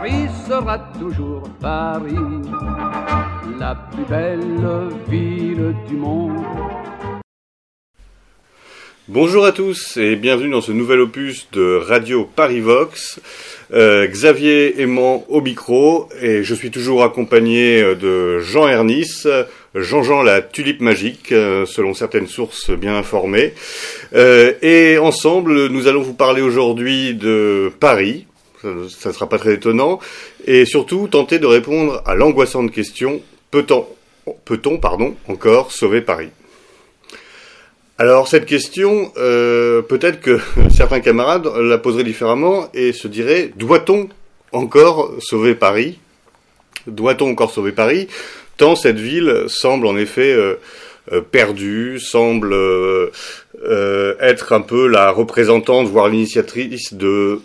Paris sera toujours Paris, la plus belle ville du monde. Bonjour à tous et bienvenue dans ce nouvel opus de Radio Paris Vox. Euh, Xavier Aimant au micro et je suis toujours accompagné de Jean Ernis, Jean-Jean la tulipe magique, euh, selon certaines sources bien informées. Euh, et ensemble, nous allons vous parler aujourd'hui de Paris. Ça ne sera pas très étonnant. Et surtout, tenter de répondre à l'angoissante question peut-on, peut-on, pardon, encore sauver Paris? Alors cette question, euh, peut-être que certains camarades la poseraient différemment et se diraient doit-on encore sauver Paris? Doit-on encore sauver Paris? Tant cette ville semble en effet euh, euh, perdue, semble être un peu la représentante, voire l'initiatrice de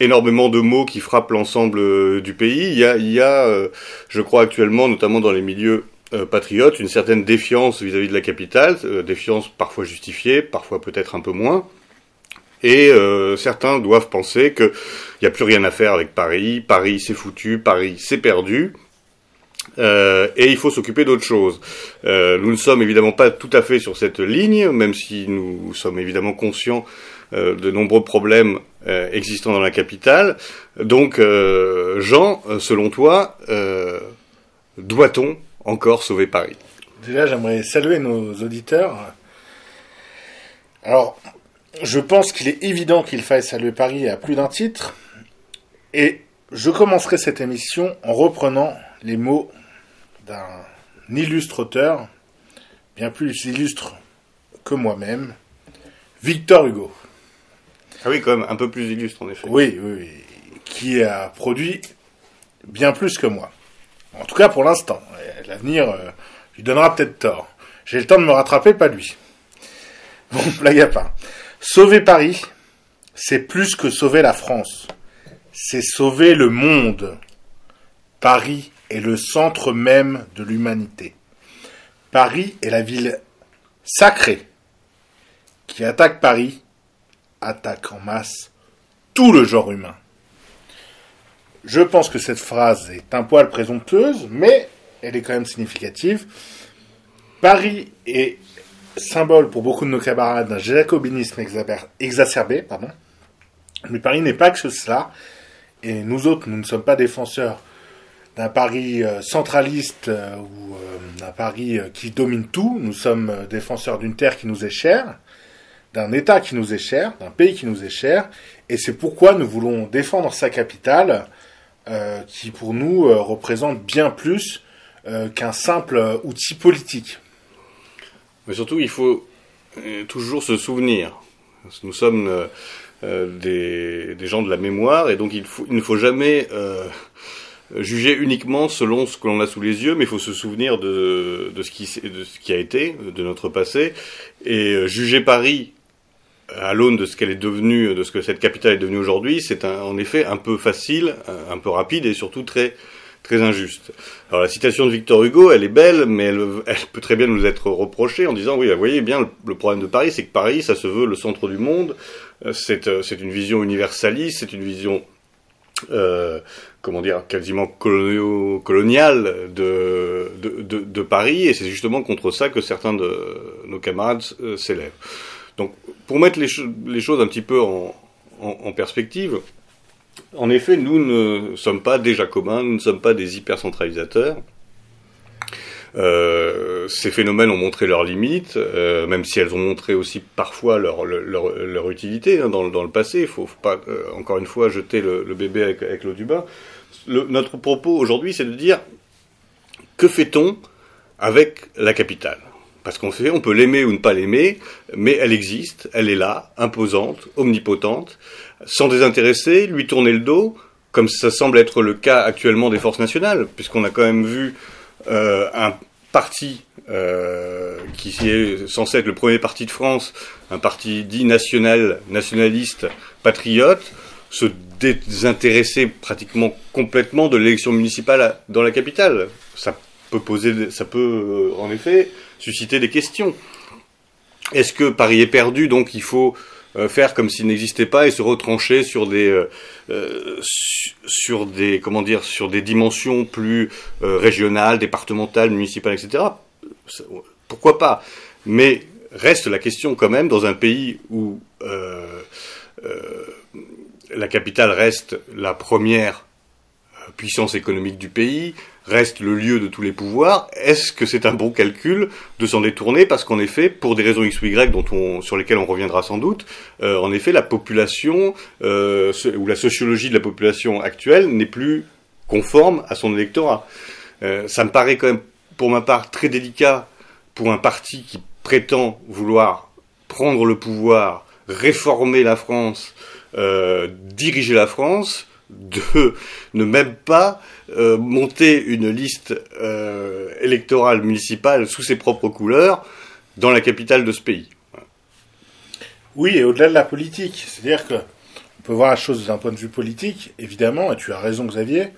énormément de mots qui frappent l'ensemble du pays. Il y a, a je crois actuellement, notamment dans les milieux euh, patriote, une certaine défiance vis-à-vis de la capitale, euh, défiance parfois justifiée, parfois peut-être un peu moins. Et euh, certains doivent penser qu'il n'y a plus rien à faire avec Paris, Paris c'est foutu, Paris c'est perdu, et il faut s'occuper d'autre chose. nous ne sommes évidemment pas tout à fait sur cette ligne, même si nous sommes évidemment conscients de nombreux problèmes existants dans la capitale. Donc, Jean, selon toi, doit-on encore sauver Paris? Déjà, j'aimerais saluer nos auditeurs. Alors, je pense qu'il est évident qu'il faille saluer Paris à plus d'un titre. Et je commencerai cette émission en reprenant les mots d'un illustre auteur, bien plus illustre que moi-même, Victor Hugo. Ah oui, quand même, un peu plus illustre en effet. Oui, oui, oui. Qui a produit bien plus que moi. En tout cas pour l'instant. L'avenir euh, lui donnera peut-être tort. J'ai le temps de me rattraper, pas lui. Bon, blague à part. Sauver Paris, c'est plus que sauver la France. C'est sauver le monde. Paris est le centre même de l'humanité. Paris est la ville sacrée. Qui attaque Paris, attaque en masse tout le genre humain. Je pense que cette phrase est un poil présomptueuse, mais elle est quand même significative. Paris est symbole pour beaucoup de nos camarades d'un jacobinisme exacerbé, pardon. Mais Paris n'est pas que cela. Et nous autres, nous ne sommes pas défenseurs d'un Paris euh, centraliste euh, ou euh, d'un Paris qui domine tout. Nous sommes défenseurs d'une terre qui nous est chère, d'un État qui nous est cher, d'un pays qui nous est cher. Et c'est pourquoi nous voulons défendre sa capitale euh, qui pour nous euh, représente bien plus euh, qu'un simple outil politique. Mais surtout, il faut toujours se souvenir. Nous sommes des, gens de la mémoire et donc il, ne faut jamais juger uniquement selon ce que l'on a sous les yeux, mais il faut se souvenir de ce qui a été, de notre passé, et juger Paris à l'aune de ce qu'elle est devenue, de ce que cette capitale est devenue aujourd'hui, c'est en effet un peu facile, un peu rapide et surtout très très injuste. Alors la citation de Victor Hugo, elle est belle, mais elle, peut très bien nous être reprochée en disant oui, vous voyez bien, le, problème de Paris, c'est que Paris, ça se veut le centre du monde, euh, c'est c'est une vision universaliste, c'est une vision euh, comment dire, quasiment coloniale de, de, de, de Paris, et c'est justement contre ça que certains de nos camarades euh, s'élèvent. Donc, pour mettre les, choses un petit peu en, perspective, en effet, nous ne sommes pas des jacobins, nous ne sommes pas des hypercentralisateurs. Euh, ces phénomènes ont montré leurs limites, euh, même si elles ont montré aussi parfois leur, leur, utilité hein, dans, le passé. Il ne faut, pas, euh, encore une fois, jeter le, bébé avec, l'eau du bain. notre propos aujourd'hui, c'est de dire que fait-on avec la capitale? Parce qu'on sait, on peut l'aimer ou ne pas l'aimer, mais elle existe, elle est là, imposante, omnipotente, sans désintéresser, lui tourner le dos, comme ça semble être le cas actuellement des forces nationales, puisqu'on a quand même vu euh, un parti euh, qui est censé être le premier parti de France, un parti dit national, nationaliste, patriote, se désintéresser pratiquement complètement de l'élection municipale dans la capitale. Ça peut poser, ça peut euh, en effet susciter des questions. Est-ce que Paris est perdu, donc il faut euh, faire comme s'il n'existait pas et se retrancher sur des euh, euh, dimensions plus régionales, départementales, municipales, etc. Pourquoi pas? Mais reste la question quand même dans un pays où la capitale reste la première puissance économique du pays, reste le lieu de tous les pouvoirs, est-ce que c'est un bon calcul de s'en détourner Parce qu'en effet, pour des raisons X ou Y dont on, sur lesquelles on reviendra sans doute, euh, en effet, la population euh, ou la sociologie de la population actuelle n'est plus conforme à son électorat. Euh, ça me paraît quand même, pour ma part, très délicat pour un parti qui prétend vouloir prendre le pouvoir, réformer la France, diriger la France, de ne même pas euh, monter une liste euh, électorale municipale sous ses propres couleurs dans la capitale de ce pays. Oui, et au-delà de la politique, c'est-à-dire que on peut voir la chose d'un point de vue politique, évidemment, et tu as raison Xavier,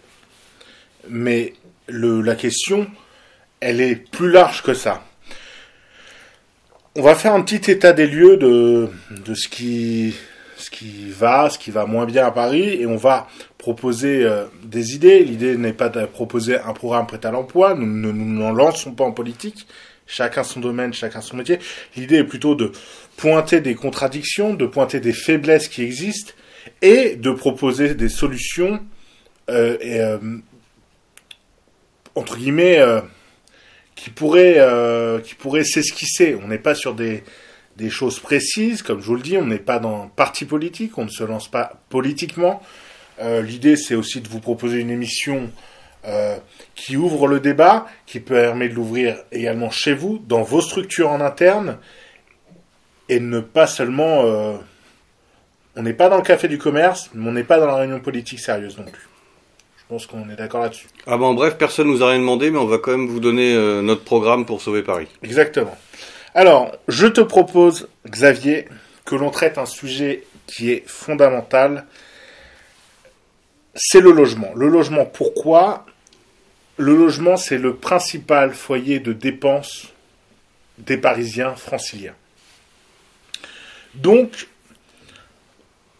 mais la question, elle est plus large que ça. On va faire un petit état des lieux de ce qui ce qui va, ce qui va moins bien à Paris, et on va proposer euh, des idées. L'idée n'est pas de proposer un programme prêt à l'emploi, nous ne lançons pas en politique, chacun son domaine, chacun son métier. L'idée est plutôt de pointer des contradictions, de pointer des faiblesses qui existent, et de proposer des solutions, euh, euh, entre guillemets, qui pourraient, qui pourraient s'esquisser. On n'est pas sur des des choses précises. Comme je vous le dis, on n'est pas dans un parti politique, on ne se lance pas politiquement. Euh, l'idée, c'est aussi de vous proposer une émission euh, qui ouvre le débat, qui permet de l'ouvrir également chez vous, dans vos structures en interne, et ne pas seulement... Euh, on n'est pas dans le café du commerce, mais on n'est pas dans la réunion politique sérieuse non plus. Je pense qu'on est d'accord là-dessus. Ah bon, bref, personne nous a rien demandé, mais on va quand même vous donner notre programme pour sauver Paris. Exactement. Alors, je te propose, Xavier, que l'on traite un sujet qui est fondamental. C'est le logement. Le logement, pourquoi? Le logement, c'est le principal foyer de dépenses des Parisiens franciliens. Donc,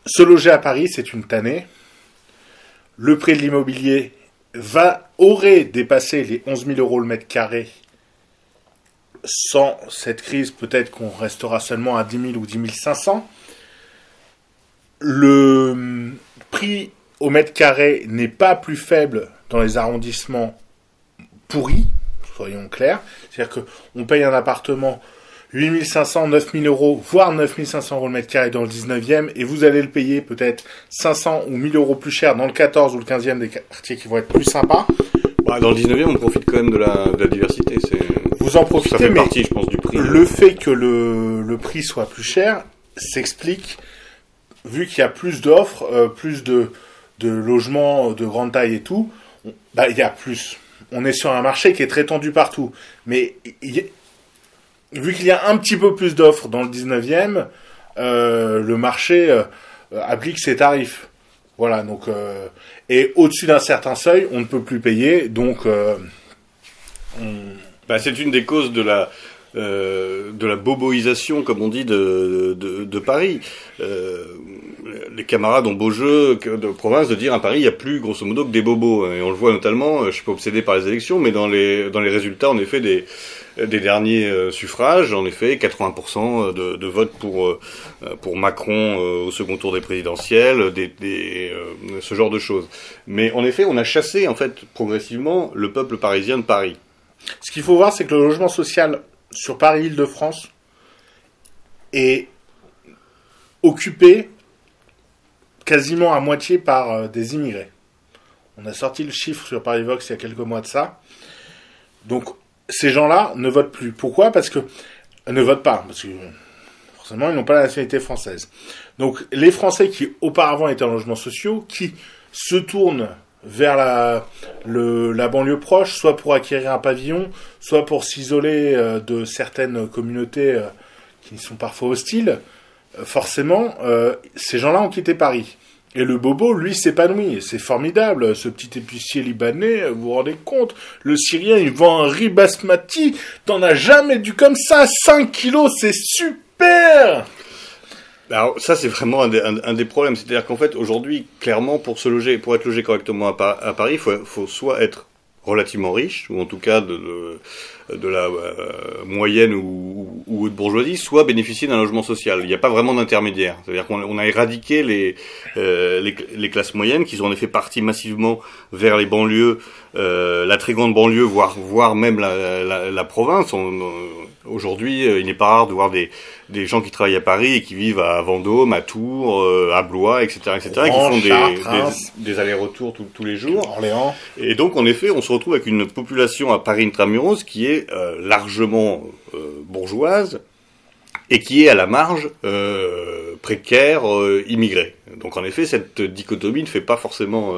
se loger à Paris, c'est une tannée. Le prix de l'immobilier va, aurait dépassé les 11 000 euros le mètre carré sans cette crise, peut-être qu'on restera seulement à 10 000 ou 10 500. Le prix au mètre carré n'est pas plus faible dans les arrondissements pourris, soyons clairs. C'est-à-dire qu'on paye un appartement 8500, 9000 euros, voire 9500 euros le mètre carré dans le 19e, et vous allez le payer peut-être 500 ou 1000 euros plus cher dans le 14 ou le 15e des quartiers qui vont être plus sympas. Bah, dans le 19e, on profite quand même de la, de la diversité. Vous en profitez, ça fait partie, je pense, du prix. Le fait que le, le prix soit plus cher s'explique, vu qu'il y a plus d'offres, euh, plus de, de logements de grande taille et tout, bah, il y a plus. On est sur un marché qui est très tendu partout. Mais vu qu'il y a un petit peu plus d'offres dans le 19e, euh, le marché euh, applique ses tarifs. Voilà, donc euh, et au-dessus d'un certain seuil, on ne peut plus payer, donc euh, bah, c'est une des causes de la euh, de la boboisation, comme on dit, de, de, Paris. Euh, les camarades ont beau jeu de province de dire à Paris, il n'y a plus grosso modo que des bobos. Et on le voit notamment, je suis pas obsédé par les élections, mais dans les, dans les résultats, en effet, des, derniers euh, suffrages, en effet, 80% de, de votes pour, euh, pour Macron euh, au second tour des présidentielles, des, des, ce genre de choses. Mais en effet, on a chassé, en fait, progressivement, le peuple parisien de Paris. Ce qu'il faut voir, c'est que le logement social sur Paris-Île-de-France est occupé quasiment à moitié par des immigrés. On a sorti le chiffre sur Paris Vox il y a quelques mois de ça. Donc ces gens-là ne votent plus. Pourquoi? Parce que ne votent pas, parce que forcément ils n'ont pas la nationalité française. Donc les Français qui auparavant étaient en logement sociaux, qui se tournent vers la, la banlieue proche, soit pour acquérir un pavillon, soit pour s'isoler euh, de certaines communautés euh, qui sont parfois hostiles, euh, forcément, ces gens-là ont quitté Paris. Et le bobo, lui, s'épanouit. C'est formidable, ce petit épicier libanais, vous vous rendez compte? Le Syrien, il vend un riz basmati, t'en as jamais dû comme ça, 5 kilos, c'est super Alors ça c'est vraiment un des, un, des problèmes, c'est-à-dire qu'en fait aujourd'hui clairement pour se loger, pour être logé correctement à, Pa- à Paris, il faut, faut soit être relativement riche ou en tout cas de, de, de la euh, moyenne ou, ou haute bourgeoisie, soit bénéficier d'un logement social. Il n'y a pas vraiment d'intermédiaire, c'est-à-dire qu'on on a éradiqué les, euh, les les classes moyennes qui sont en effet parties massivement vers les banlieues, euh, la très grande banlieue, voire voire même la, la, la province. Aujourd'hui, euh, il n'est pas rare de voir des, des gens qui travaillent à Paris et qui vivent à Vendôme, à Tours, euh, à Blois, etc., etc., qui Oran, font des, des allers-retours tous- les jours. Orléans. Et donc, en effet, on se retrouve avec une population à Paris intramuros qui est euh, largement euh, bourgeoise et qui est à la marge précaire, immigrée. Donc, en effet, cette dichotomie ne fait pas forcément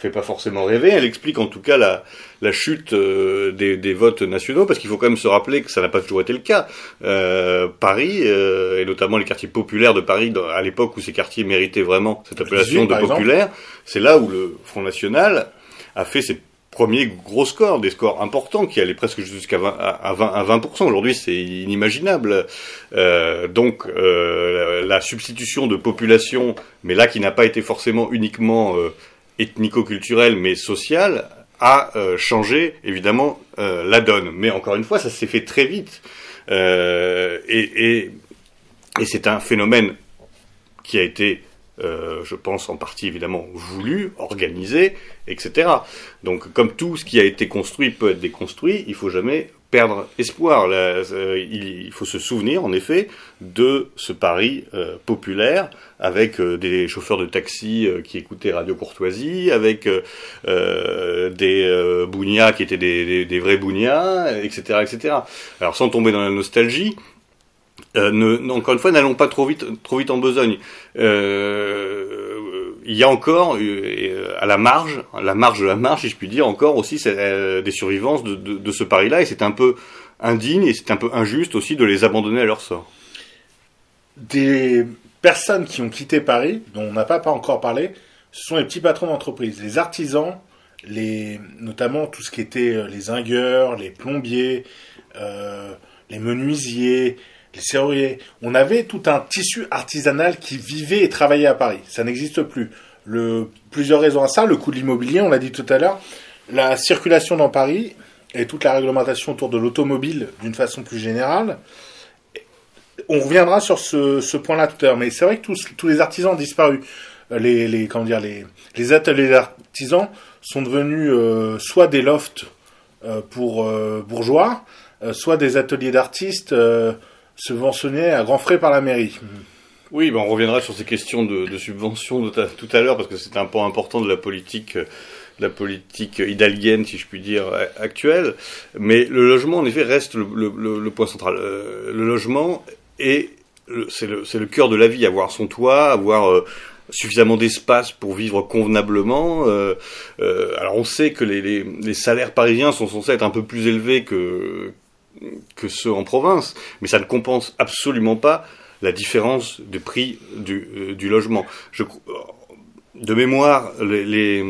fait pas forcément rêver. Elle explique en tout cas la, la chute euh, des, des votes nationaux, parce qu'il faut quand même se rappeler que ça n'a pas toujours été le cas. Euh, Paris, euh, et notamment les quartiers populaires de Paris, dans- à l'époque où ces quartiers méritaient vraiment cette appellation 18, de populaire, c'est là où le Front National a fait ses premiers gros scores, des scores importants qui allaient presque jusqu'à 20, à 20, à 20%. Aujourd'hui, c'est inimaginable. Euh, donc, euh, la, la substitution de population, mais là qui n'a pas été forcément uniquement euh, ethnico-culturelle, mais sociale, a euh, changé évidemment euh, la donne. Mais encore une fois, ça s'est fait très vite. Euh, et et, et c'est un phénomène qui a été, je pense, en partie évidemment voulu, organisé, etc. Donc, comme tout ce qui a été construit peut être déconstruit, il faut jamais perdre espoir. Là, euh, il, il faut se souvenir, en effet, de ce Paris euh, populaire, avec euh, des chauffeurs de taxi euh, qui écoutaient Radio Courtoisie, avec euh, des bougnats qui étaient des, des, des vrais bougnats, etc., etc. Alors, sans tomber dans la nostalgie, ne, encore une fois, n'allons pas trop vite, trop vite en besogne. Euh, il y a encore, euh, à la marge, la marge de la marge, si je puis dire, encore aussi euh, des survivances de, de, ce pari-là, et c'est un peu indigne et c'est un peu injuste aussi de les abandonner à leur sort. Des personnes qui ont quitté Paris, dont on n'a pas, encore parlé, ce sont les petits patrons d'entreprise, les artisans, les, notamment tout ce qui était euh, les zingueurs, les plombiers, euh, les menuisiers, les serruriers. On avait tout un tissu artisanal qui vivait et travaillait à Paris. Ça n'existe plus. Plusieurs raisons à ça. Le coût de l'immobilier, on l'a dit tout à l'heure. La circulation dans Paris et toute la réglementation autour de l'automobile d'une façon plus générale. On reviendra sur ce, point-là tout à l'heure. Mais c'est vrai que tous, les artisans ont disparu. Les, ateliers d'artisans sont devenus euh, soit des lofts euh, pour euh, bourgeois, soit des ateliers d'artistes subventionnés à grands frais par la mairie. Oui, ben on reviendra sur ces questions de, de subvention tout à l'heure parce que c'est un point important de la politique, euh, de la politique si je puis dire, actuelle. Mais le logement, en effet, reste le, point central. Euh, le logement est, c'est le, cœur de la vie, avoir son toit, avoir euh, suffisamment d'espace pour vivre convenablement. Alors on sait que les salaires parisiens sont censés être un peu plus élevés que que ceux en province, mais ça ne compense absolument pas la différence de prix du, euh, du logement. Je, de mémoire, les, les,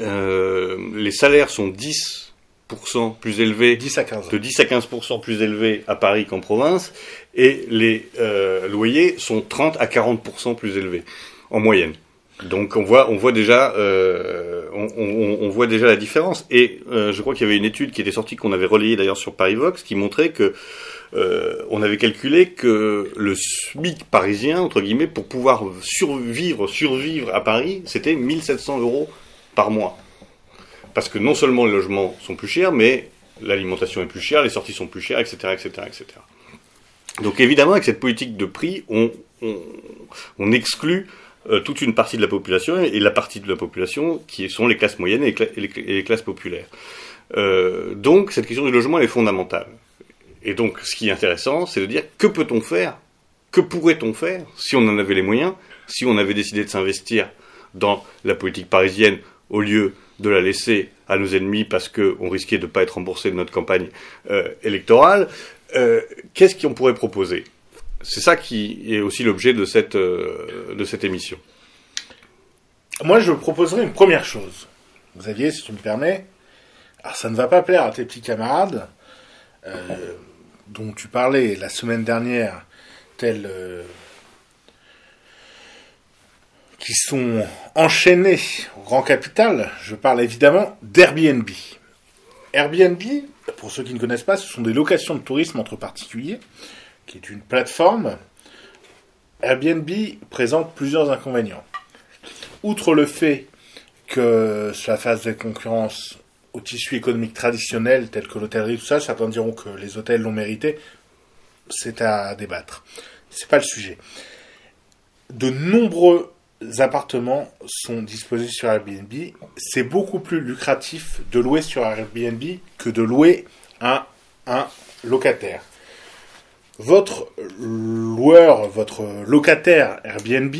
euh, les salaires sont 10% plus élevés 10 à 15 ans. de 10 à 15% plus élevés à Paris qu'en province, et les euh, loyers sont 30 à 40% plus élevés en moyenne. Donc on voit, on voit déjà, euh, on, voit déjà la différence. Et euh, je crois qu'il y avait une étude qui était sortie qu'on avait relayée d'ailleurs sur Parivox, qui montrait que euh, on avait calculé que le SMIC parisien entre guillemets pour pouvoir survivre, survivre à Paris, c'était 1700 euros par mois. Parce que non seulement les logements sont plus chers, mais l'alimentation est plus chère, les sorties sont plus chères, etc., etc., etc. Donc évidemment, avec cette politique de prix, on exclut euh, toute une partie de la population et la partie de la population qui sont les classes moyennes et les, classes populaires. Euh, donc cette question du logement est fondamentale. Et donc ce qui est intéressant, c'est de dire que peut-on faire, que pourrait-on faire si on en avait les moyens, si on avait décidé de s'investir dans la politique parisienne au lieu de la laisser à nos ennemis parce qu'on risquait de ne pas être remboursé de notre campagne euh, électorale. Qu'est-ce qu'on pourrait proposer? C'est ça qui est aussi l'objet de cette, euh, de cette émission. Moi, je proposerais une première chose. Xavier, si tu me permets. Alors, ça ne va pas plaire à tes petits camarades, euh, dont tu parlais la semaine dernière, tel euh, qui sont enchaînés au grand capital. Je parle évidemment d'Airbnb. Airbnb, pour ceux qui ne connaissent pas, ce sont des locations de tourisme entre particuliers, qui est une plateforme. Airbnb présente plusieurs inconvénients. Outre le fait que cela fasse des concurrences au tissu économique traditionnel tel que l'hôtellerie, tout ça, certains diront que les hôtels l'ont mérité. C'est à débattre. C'est pas le sujet. De nombreux appartements sont disposés sur Airbnb. C'est beaucoup plus lucratif de louer sur Airbnb que de louer à un locataire. Votre loueur, votre locataire Airbnb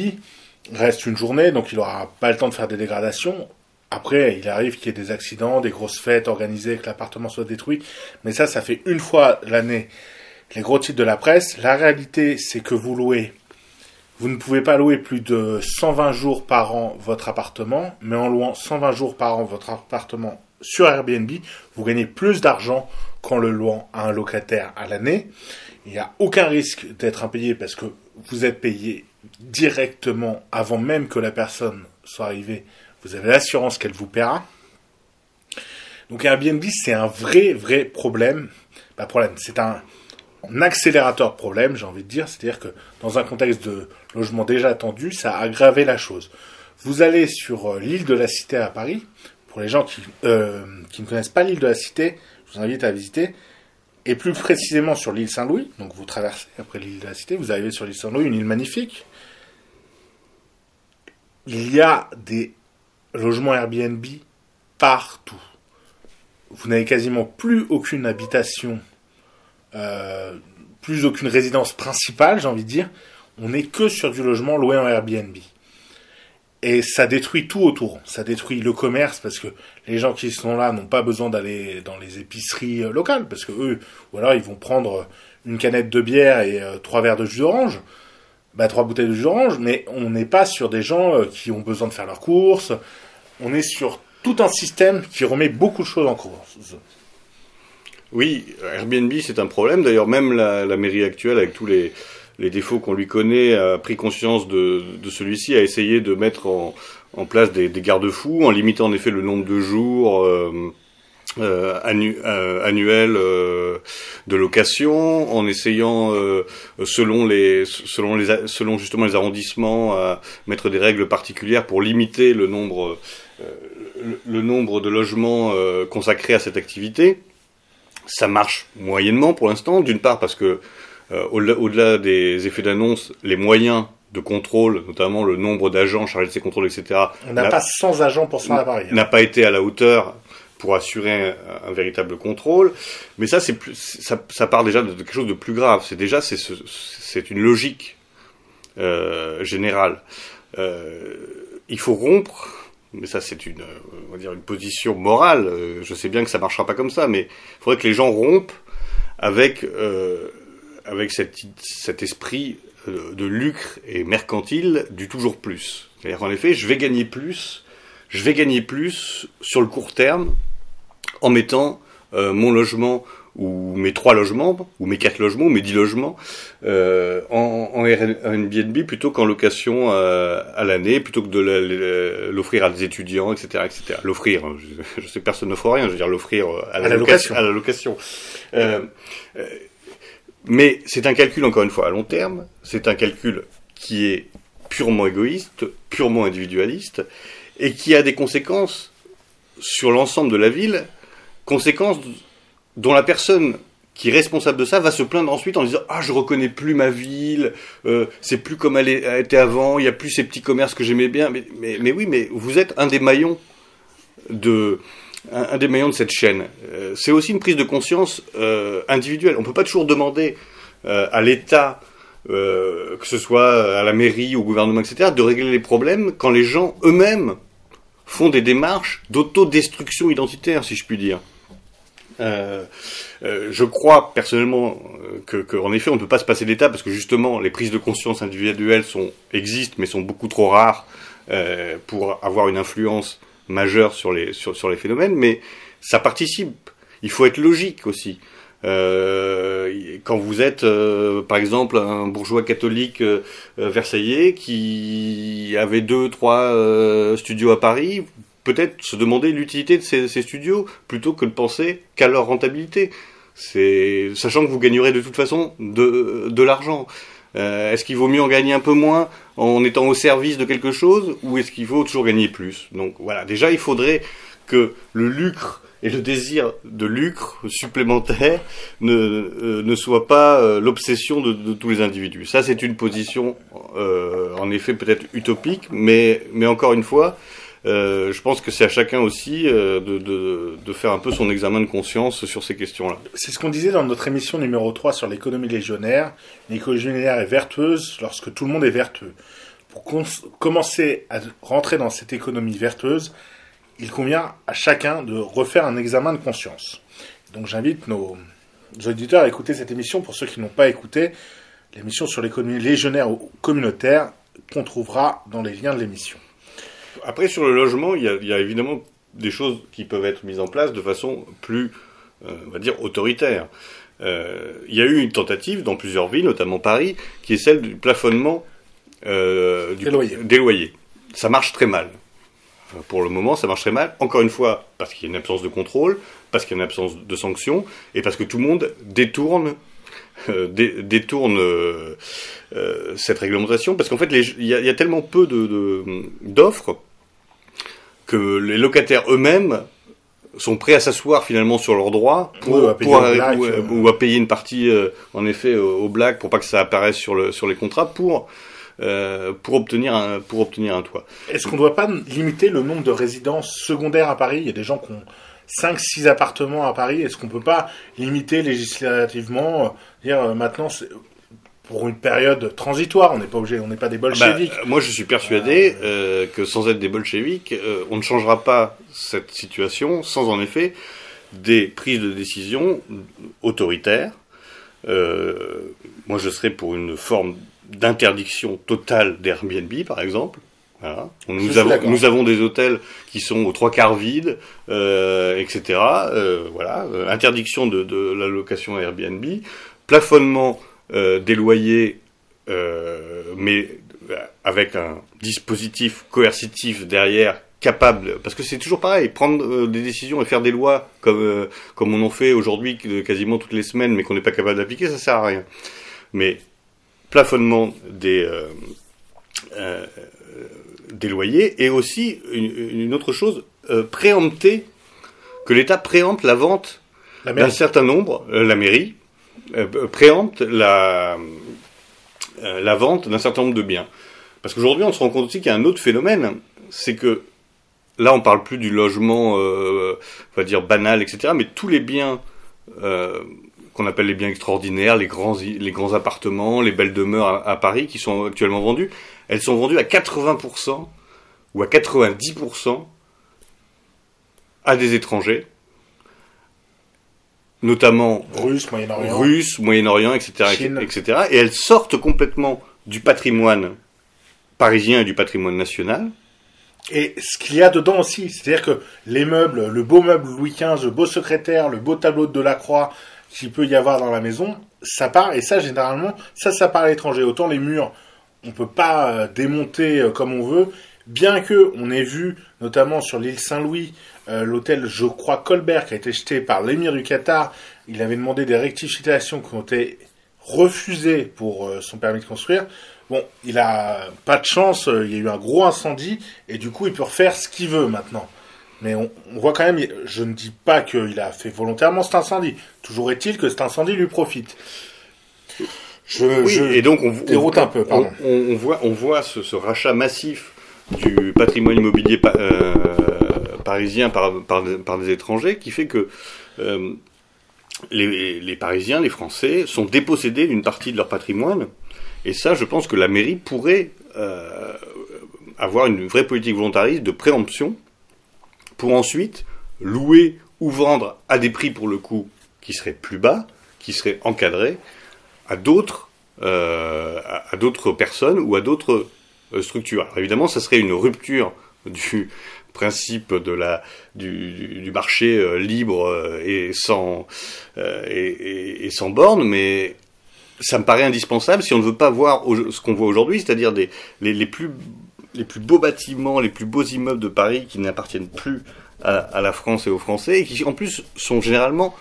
reste une journée, donc il n'aura pas le temps de faire des dégradations. Après, il arrive qu'il y ait des accidents, des grosses fêtes organisées, que l'appartement soit détruit. Mais ça, ça fait une fois l'année les gros titres de la presse. La réalité, c'est que vous louez vous ne pouvez pas louer plus de 120 jours par an votre appartement, mais en louant 120 jours par an votre appartement sur Airbnb, vous gagnez plus d'argent qu'en le louant à un locataire à l'année. Il n'y a aucun risque d'être impayé parce que vous êtes payé directement avant même que la personne soit arrivée. Vous avez l'assurance qu'elle vous paiera. Donc Airbnb, c'est un vrai, vrai problème. Pas problème, c'est un, accélérateur problème, j'ai envie de dire. C'est-à-dire que dans un contexte de logement déjà attendu, ça a aggravé la chose. Vous allez sur euh, l'île de la Cité à Paris. Pour les gens qui, euh, qui ne connaissent pas l'île de la Cité, je vous invite à visiter. Et plus précisément sur l'île Saint-Louis. Donc vous traversez après l'île de la Cité, vous arrivez sur l'île Saint-Louis, une île magnifique. Il y a des logements Airbnb partout. Vous n'avez quasiment plus aucune habitation euh, plus aucune résidence principale, j'ai envie de dire. On n'est que sur du logement loué en Airbnb. Et ça détruit tout autour. Ça détruit le commerce parce que les gens qui sont là n'ont pas besoin d'aller dans les épiceries euh, locales parce que eux, ou alors ils vont prendre une canette de bière et euh, trois verres de jus d'orange, bah trois bouteilles de jus d'orange. Mais on n'est pas sur des gens qui ont besoin de faire leurs courses. On est sur tout un système qui remet beaucoup de choses en cause. Oui, Airbnb c'est un problème. D'ailleurs, même la, mairie actuelle, avec tous les, défauts qu'on lui connaît, a pris conscience de, celui-ci, a essayé de mettre en, place des, garde-fous, en limitant en effet le nombre de jours euh, euh, euh, annuels de location, en essayant, selon les, selon les, selon justement les arrondissements, à mettre des règles particulières pour limiter le nombre, le nombre de logements consacrés à cette activité. Ça marche moyennement pour l'instant, d'une part parce que euh, au-delà des effets d'annonce, les moyens de contrôle, notamment le nombre d'agents chargés de ces contrôles, etc. On n'a pas 100 agents pour ça à N'a pas été à la hauteur pour assurer un, véritable contrôle. Mais ça, c'est ça, ça, part déjà de quelque chose de plus grave. C'est déjà c'est c'est une logique euh, générale. Euh, il faut rompre mais ça c'est une, on va dire une position morale. Je sais bien que ça marchera pas comme ça, mais il faudrait que les gens rompent avec euh, avec cet, cet esprit euh, de lucre et mercantile du toujours plus. C'est-à-dire qu'en effet, je vais gagner plus, je vais gagner plus sur le court terme en mettant mon logement ou mes trois logements, ou mes quatre logements, ou mes dix logements, euh, en, en Airbnb plutôt qu'en location euh, à l'année, plutôt que de l'offrir à des étudiants, etc., etc. L'offrir, hein, je, sais personne n'offre rien, je veux dire l'offrir à, la location. À la location. Euh, euh, mais c'est un calcul encore une fois à long terme. C'est un calcul qui est purement égoïste, purement individualiste, et qui a des conséquences sur l'ensemble de la ville, conséquences dont la personne qui est responsable de ça va se plaindre ensuite en disant ah je reconnais plus ma ville euh, c'est plus comme elle était avant il y a plus ces petits commerces que j'aimais bien mais, mais, oui mais vous êtes un des maillons de un, des maillons de cette chaîne. Euh, c'est aussi une prise de conscience euh, individuelle. On peut pas toujours demander à l'État que ce soit à la mairie au gouvernement etc de régler les problèmes quand les gens eux-mêmes font des démarches d'autodestruction identitaire si je puis dire. Euh, euh, je crois personnellement euh, que, en effet, on ne peut pas se passer d'État parce que justement, les prises de conscience individuelles existent, mais sont beaucoup trop rares pour avoir une influence majeure sur les sur, les phénomènes. Mais ça participe. Il faut être logique aussi. Euh, quand vous êtes, euh, par exemple, un bourgeois catholique euh, versaillais qui avait deux, trois studios à Paris, peut-être se demander l'utilité de ces, studios plutôt que de penser qu'à leur rentabilité. C'est sachant que vous gagnerez de toute façon de l'argent. Est-ce qu'il vaut mieux en gagner un peu moins en étant au service de quelque chose ou est-ce qu'il faut toujours gagner plus? Donc voilà, déjà il faudrait que le lucre et le désir de lucre supplémentaire ne, euh, ne soit pas euh, l'obsession de, de, tous les individus. Ça, c'est une position, euh, en effet, peut-être utopique, mais, mais encore une fois, euh, je pense que c'est à chacun aussi de, de, de, faire un peu son examen de conscience sur ces questions-là. C'est ce qu'on disait dans notre émission numéro 3 sur l'économie légionnaire. L'économie légionnaire est vertueuse lorsque tout le monde est vertueux. Pour commencer à rentrer dans cette économie vertueuse, il convient à chacun de refaire un examen de conscience. Donc j'invite nos, auditeurs à écouter cette émission pour ceux qui n'ont pas écouté l'émission sur l'économie légionnaire ou communautaire qu'on trouvera dans les liens de l'émission. Après, sur le logement, il y, a, évidemment des choses qui peuvent être mises en place de façon plus, euh, on va dire, autoritaire. Euh, il y a eu une tentative dans plusieurs villes, notamment Paris, qui est celle du plafonnement euh, des loyers. Ça marche très mal pour le moment, ça marcherait mal. Encore une fois, parce qu'il y a une absence de contrôle, parce qu'il y a une absence de sanctions, et parce que tout le monde détourne, euh, détourne euh, euh, cette réglementation, parce qu'en fait, il y, a tellement peu d'offres de, que les locataires eux-mêmes sont prêts à s'asseoir finalement sur leurs droits pour, ou, à payer une partie, en effet, au, black pour pas que ça apparaisse sur, le, sur les contrats, pour euh, pour obtenir un pour obtenir un toit. Est-ce qu'on ne doit pas limiter le nombre de résidences secondaires à Paris? Il y a des gens qui ont 5 6 appartements à Paris, est-ce qu'on peut pas limiter législativement dire euh, maintenant pour une période transitoire, on n'est pas obligé, on n'est pas des bolcheviks. Bah, moi, je suis persuadé que sans être des bolcheviks, on ne changera pas cette situation sans en effet des prises de décision autoritaires. moi, je serais pour une forme d'interdiction totale d'Airbnb, par exemple. Nous, avons, nous avons des hôtels qui sont aux trois quarts vides, euh, etc. Euh, voilà, euh, interdiction de, de, la location Airbnb, plafonnement des loyers, mais avec un dispositif coercitif derrière capable, parce que c'est toujours pareil, prendre des décisions et faire des lois comme comme on en fait aujourd'hui quasiment toutes les semaines, mais qu'on n'est pas capable d'appliquer, ça sert à rien. Mais plafonnement des, euh, euh, des loyers et aussi une, autre chose, euh, préempter, que l'État préempte la vente d'un certain nombre, la mairie, préempte la, la vente d'un certain nombre de biens. Parce qu'aujourd'hui, on se rend compte aussi qu'il y a un autre phénomène, c'est que là, on parle plus du logement, on va dire banal, etc., mais tous les biens qu'on appelle les biens extraordinaires, les grands, les grands appartements, les belles demeures à, Paris qui sont actuellement vendues, elles sont vendues à 80% ou à 90% à des étrangers, notamment russes, Moyen-Orient, Russes, Moyen-Orient, etc., etc. Et elles sortent complètement du patrimoine parisien et du patrimoine national. Et ce qu'il y a dedans aussi, c'est-à-dire que les meubles, le beau meuble Louis XV, le beau secrétaire, le beau tableau de Delacroix, qu'il peut y avoir dans la maison, ça part, et ça généralement, ça, ça part à l'étranger. Autant les murs, on peut pas euh, démonter euh, comme on veut, bien que on ait vu, notamment sur l'île Saint-Louis, euh, l'hôtel, je crois, Colbert, qui a été jeté par l'émir du Qatar, il avait demandé des rectifications qui ont été refusées pour son permis de construire. Bon, il a pas de chance, il y a eu un gros incendie, et du coup, il peut refaire ce qu'il veut maintenant. Mais on, voit quand même, je ne dis pas qu'il a fait volontairement cet incendie. Toujours est-il que cet incendie lui profite. Je, oui, et donc on, déroute un peu. Pardon. On, voit, on voit ce, rachat massif du patrimoine immobilier euh, parisien par, des étrangers qui fait que euh, les, Parisiens, les Français, sont dépossédés d'une partie de leur patrimoine. Et ça, je pense que la mairie pourrait euh, avoir une vraie politique volontariste de préemption pour ensuite louer ou vendre à des prix pour le coup qui seraient plus bas, qui seraient encadrés à d'autres euh, personnes ou à d'autres structures. Alors évidemment, ça serait une rupture du principe de la du, marché euh, libre euh, et sans euh, et, sans borne, mais ça me paraît indispensable si on ne veut pas voir ce qu'on voit aujourd'hui, c'est-à-dire les, plus les plus beaux bâtiments, les plus beaux immeubles de Paris qui n'appartiennent plus à, la France et aux Français et qui en plus sont généralement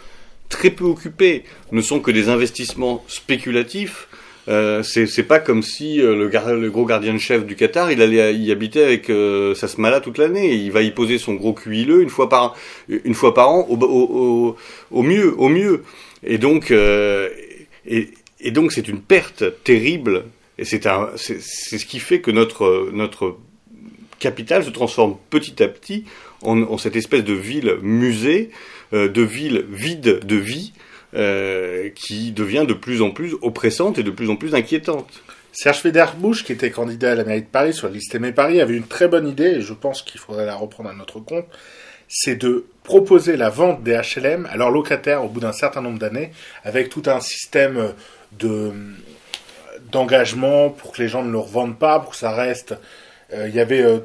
très peu occupés, ne sont que des investissements spéculatifs euh, c'est pas comme si euh, le, gros gardien de chef du Qatar, il allait y habiter avec euh, sa smala toute l'année. Il va y poser son gros cuileux une fois par une fois par an, au, mieux, au mieux. Et donc, euh, et, donc c'est une perte terrible. Et c'est ce qui fait que notre notre capitale se transforme petit à petit en, en cette espèce de ville musée, de ville vide de vie euh, qui devient de plus en plus oppressante et de plus en plus inquiétante. Serge Federbush, qui était candidat à la mairie de Paris sur la liste Aimé Paris, avait une très bonne idée, et je pense qu'il faudrait la reprendre à notre compte, c'est de proposer la vente des HLM à leurs locataires au bout d'un certain nombre d'années, avec tout un système de d'engagement pour que les gens ne le revendent pas, pour que ça reste. Euh, il y avait euh,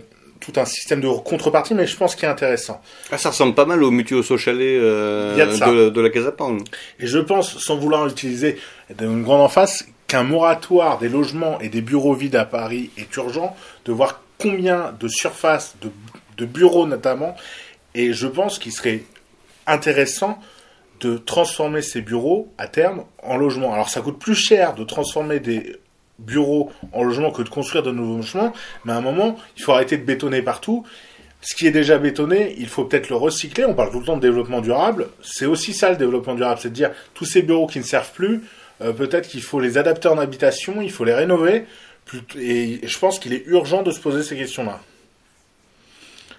tout un système de contrepartie, mais je pense qu'il est intéressant. Ah, ça ressemble pas mal au Mutuo Socialé euh, de, de, la Casa Et je pense, sans vouloir utiliser une grande emphase, qu'un moratoire des logements et des bureaux vides à Paris est urgent, de voir combien de surfaces, de, de bureaux notamment, et je pense qu'il serait intéressant de transformer ces bureaux à terme en logements. Alors ça coûte plus cher de transformer des bureaux en logement que de construire de nouveaux logements, mais à un moment, il faut arrêter de bétonner partout. Ce qui est déjà bétonné, il faut peut-être le recycler. On parle tout le temps de développement durable. C'est aussi ça le développement durable, c'est de dire tous ces bureaux qui ne servent plus, euh, peut-être qu'il faut les adapter en habitation, il faut les rénover. Et je pense qu'il est urgent de se poser ces questions-là.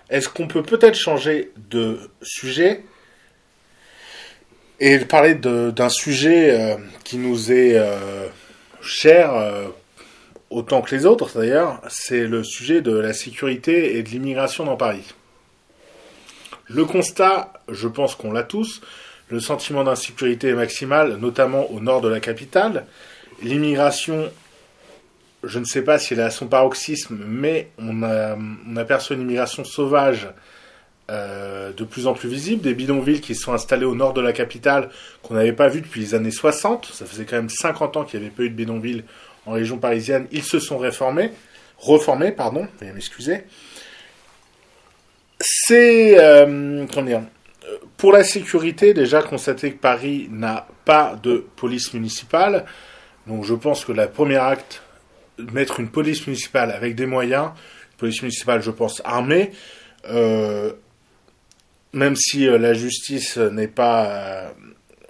Est-ce qu'on peut peut-être changer de sujet et parler d'un sujet euh, qui nous est euh, cher euh, autant que les autres d'ailleurs, c'est le sujet de la sécurité et de l'immigration dans Paris. Le constat, je pense qu'on l'a tous, le sentiment d'insécurité est maximal, notamment au nord de la capitale. L'immigration, je ne sais pas si elle est à son paroxysme, mais on, aperçoit une immigration sauvage euh, de plus en plus visible, des bidonvilles qui sont installés au nord de la capitale qu'on n'avait pas vu depuis les années 60. Ça faisait quand même 50 ans qu'il n'y avait pas eu de bidonvilles en région parisienne. Ils se sont réformés, reformés, pardon, veuillez m'excuser. C'est, euh, dire, pour la sécurité, déjà constater que Paris n'a pas de police municipale. Donc je pense que le premier acte, mettre une police municipale avec des moyens, police municipale, je pense, armée, euh, même si euh, la justice n'est pas euh,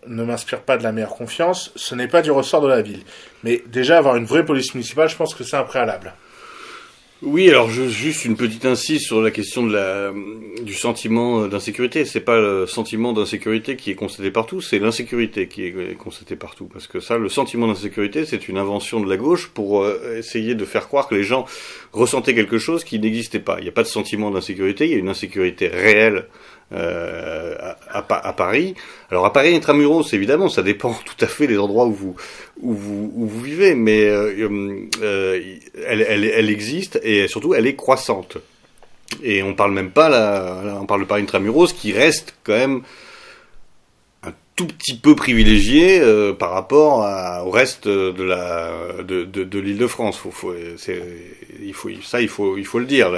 ne m'inspire pas de la meilleure confiance, ce n'est pas du ressort de la ville. Mais déjà avoir une vraie police municipale, je pense que c'est un préalable. Oui, alors juste une petite insiste sur la question du sentiment d'insécurité. C'est pas le sentiment d'insécurité qui est constaté partout, c'est l'insécurité qui est constatée partout. Parce que ça, le sentiment d'insécurité, c'est une invention de la gauche pour euh, essayer de faire croire que les gens ressentaient quelque chose qui n'existait pas. Il n'y a pas de sentiment d'insécurité, il y a une insécurité réelle euh, à, Paris. Alors à Paris intramuros, évidemment, ça dépend tout à fait des endroits où vous où vous, où vous vivez, mais euh, euh, elle, elle, existe et surtout elle est croissante. Et on parle même pas là, on parle de Paris intramuros qui reste quand même un tout petit peu privilégié par rapport au reste de la de, de, de l'Île-de-France. Faut, faut, il faut ça, il faut il faut le dire.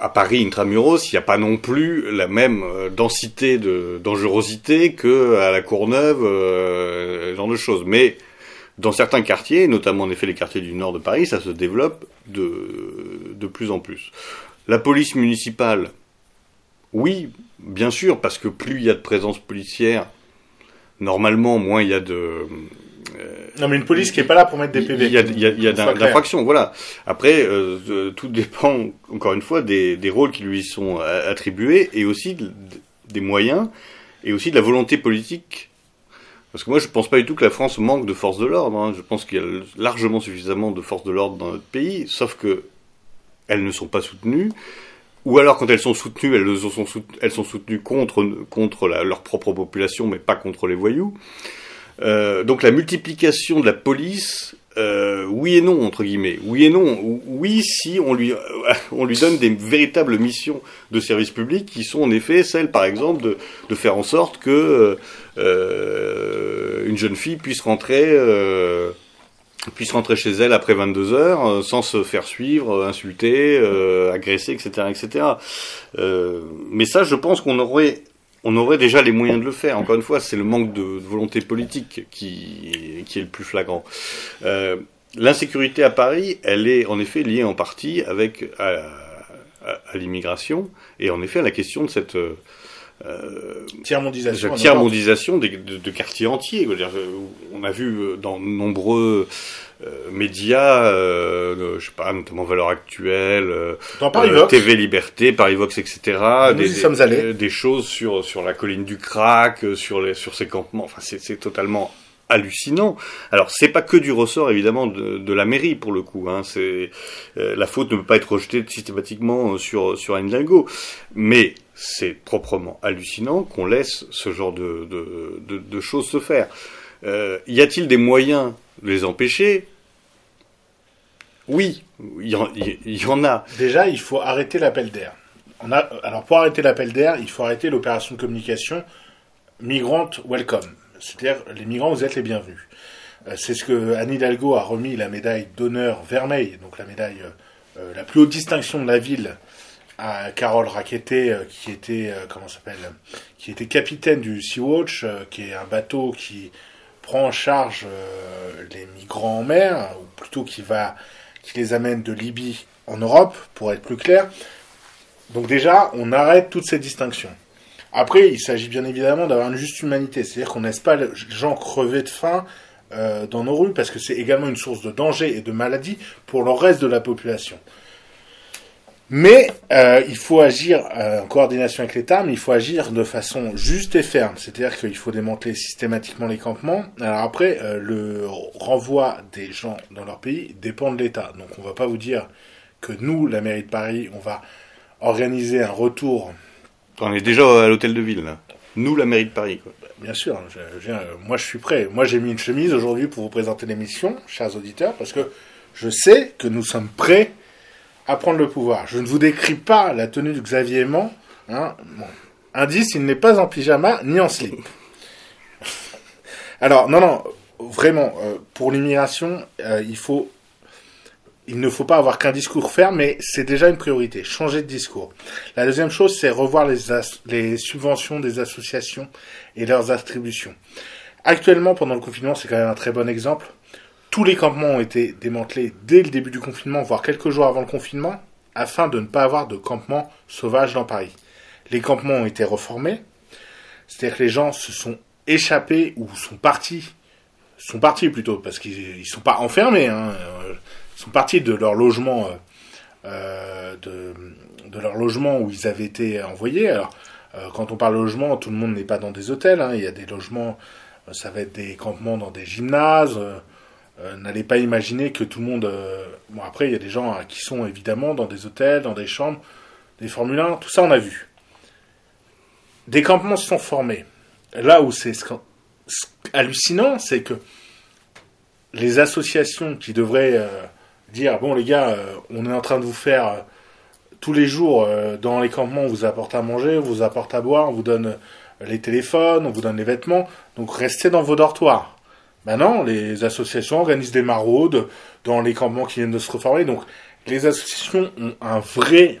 À Paris intramuros, il n'y a pas non plus la même euh, densité de dangerosité que à la Courneuve, euh, genre de choses. Mais dans certains quartiers, notamment en effet les quartiers du nord de Paris, ça se développe de, de plus en plus. La police municipale, oui, bien sûr, parce que plus il y a de présence policière, normalement, moins il y a de, non, mais une police qui est pas là pour mettre des PV. Il y a, il y a, il y a d'infractions, voilà. Après, euh, tout dépend, encore une fois, des, des, rôles qui lui sont attribués et aussi des moyens et aussi de la volonté politique. Parce que moi, je pense pas du tout que la France manque de forces de l'ordre. Hein. Je pense qu'il y a largement suffisamment de forces de l'ordre dans notre pays, sauf que elles ne sont pas soutenues. Ou alors, quand elles sont soutenues, elles sont, soutenues, elles sont soutenues contre, contre la, leur propre population, mais pas contre les voyous. Euh, donc la multiplication de la police euh, oui et non entre guillemets. Oui et non. Oui si on lui on lui donne des véritables missions de service public qui sont en effet celles par exemple de, de faire en sorte que euh, une jeune fille puisse rentrer puisse rentrer chez elle après 22 heures sans se faire suivre, insulter, agresser, etc., etc. Mais ça, je pense qu'on aurait on aurait déjà les moyens de le faire. Encore une fois, c'est le manque de, de, volonté politique qui, qui est le plus flagrant. Euh, L'insécurité à Paris, elle est en effet liée en partie avec à, à, à l'immigration et en effet à la question de cette euh, tiers-mondisation, de, de, quartiers entiers. On a vu dans nombreux médias, euh, je sais pas, notamment Valeurs Actuelles, euh, TV Liberté, Parivox, etc. Nous des, y sommes allés. des choses sur sur la colline du Crac, sur les sur ces campements. Enfin, c'est totalement hallucinant. Alors c'est pas que du ressort évidemment de, de la mairie pour le coup. Hein. C'est euh, la faute ne peut pas être rejetée systématiquement sur sur Hidalgo, mais c'est proprement hallucinant qu'on laisse ce genre de, de, de, de choses se faire. Euh, y a-t-il des moyens de les empêcher? Oui, il y, en, a. Déjà, il faut arrêter l'appel d'air. Alors pour arrêter l'appel d'air, il faut arrêter l'opération de communication Migrante Welcome. C'est-à-dire, les migrants, vous êtes les bienvenus. Euh, c'est ce que Anne Hidalgo a remis la médaille d'honneur Vermeil, donc la médaille, euh, la plus haute distinction de la ville, à Carole Raqueté, euh, qui était, comment s'appelle, qui était capitaine du Sea-Watch, qui est un bateau qui prend en charge les migrants en mer, ou plutôt qui va, qui les amène de Libye en Europe, pour être plus clair. Donc déjà, on arrête toutes ces distinctions. Après, il s'agit bien évidemment d'avoir une juste humanité, c'est-à-dire qu'on laisse pas les gens crever de faim euh, dans nos rues, parce que c'est également une source de danger et de maladie pour le reste de la population. Mais euh, il faut agir euh, en coordination avec l'État, mais il faut agir de façon juste et ferme. C'est-à-dire qu'il faut démanteler systématiquement les campements. Alors après, euh, le renvoi des gens dans leur pays dépend de l'État. Donc on va pas vous dire que nous, la mairie de Paris, on va organiser un retour. On est déjà à l'hôtel de ville, là. Nous, la mairie de Paris. Quoi. Bien sûr, je, je, moi je suis prêt. Moi j'ai mis une chemise aujourd'hui pour vous présenter l'émission, chers auditeurs, parce que je sais que nous sommes prêts à prendre le pouvoir. Je ne vous décris pas la tenue de Xavier Aimant. Hein. Indice, il n'est pas en pyjama ni en slip. Alors, non, non, vraiment, euh, pour l'immigration, euh, il faut, il ne faut pas avoir qu'un discours ferme, mais c'est déjà une priorité. Changer de discours. La deuxième chose, c'est revoir les subventions des associations et leurs attributions. Actuellement, pendant le confinement, c'est quand même un très bon exemple. Tous les campements ont été démantelés dès le début du confinement, voire quelques jours avant le confinement, afin de ne pas avoir de campements sauvages dans Paris. Les campements ont été reformés, c'est-à-dire que les gens se sont échappés ou sont partis, sont partis plutôt, parce qu'ils ne sont pas enfermés, hein, ils sont partis de leur logement, euh, de, de, leur logement où ils avaient été envoyés. Alors, euh, quand on parle logement, tout le monde n'est pas dans des hôtels, hein, il y a des logements, ça va être des campements dans des gymnases. Euh, n'allez pas imaginer que tout le monde. Euh, bon, après, il y a des gens hein, qui sont évidemment dans des hôtels, dans des chambres, des Formule 1, tout ça on a vu. Des campements se sont formés. Là où c'est hallucinant, c'est que les associations qui devraient euh, dire bon les gars, on est en train de vous faire tous les jours dans les campements, on vous apporte à manger, on vous apporte à boire, on vous donne les téléphones, on vous donne les vêtements, donc restez dans vos dortoirs. Maintenant, les associations organisent des maraudes dans les campements qui viennent de se reformer. Donc, les associations ont un vrai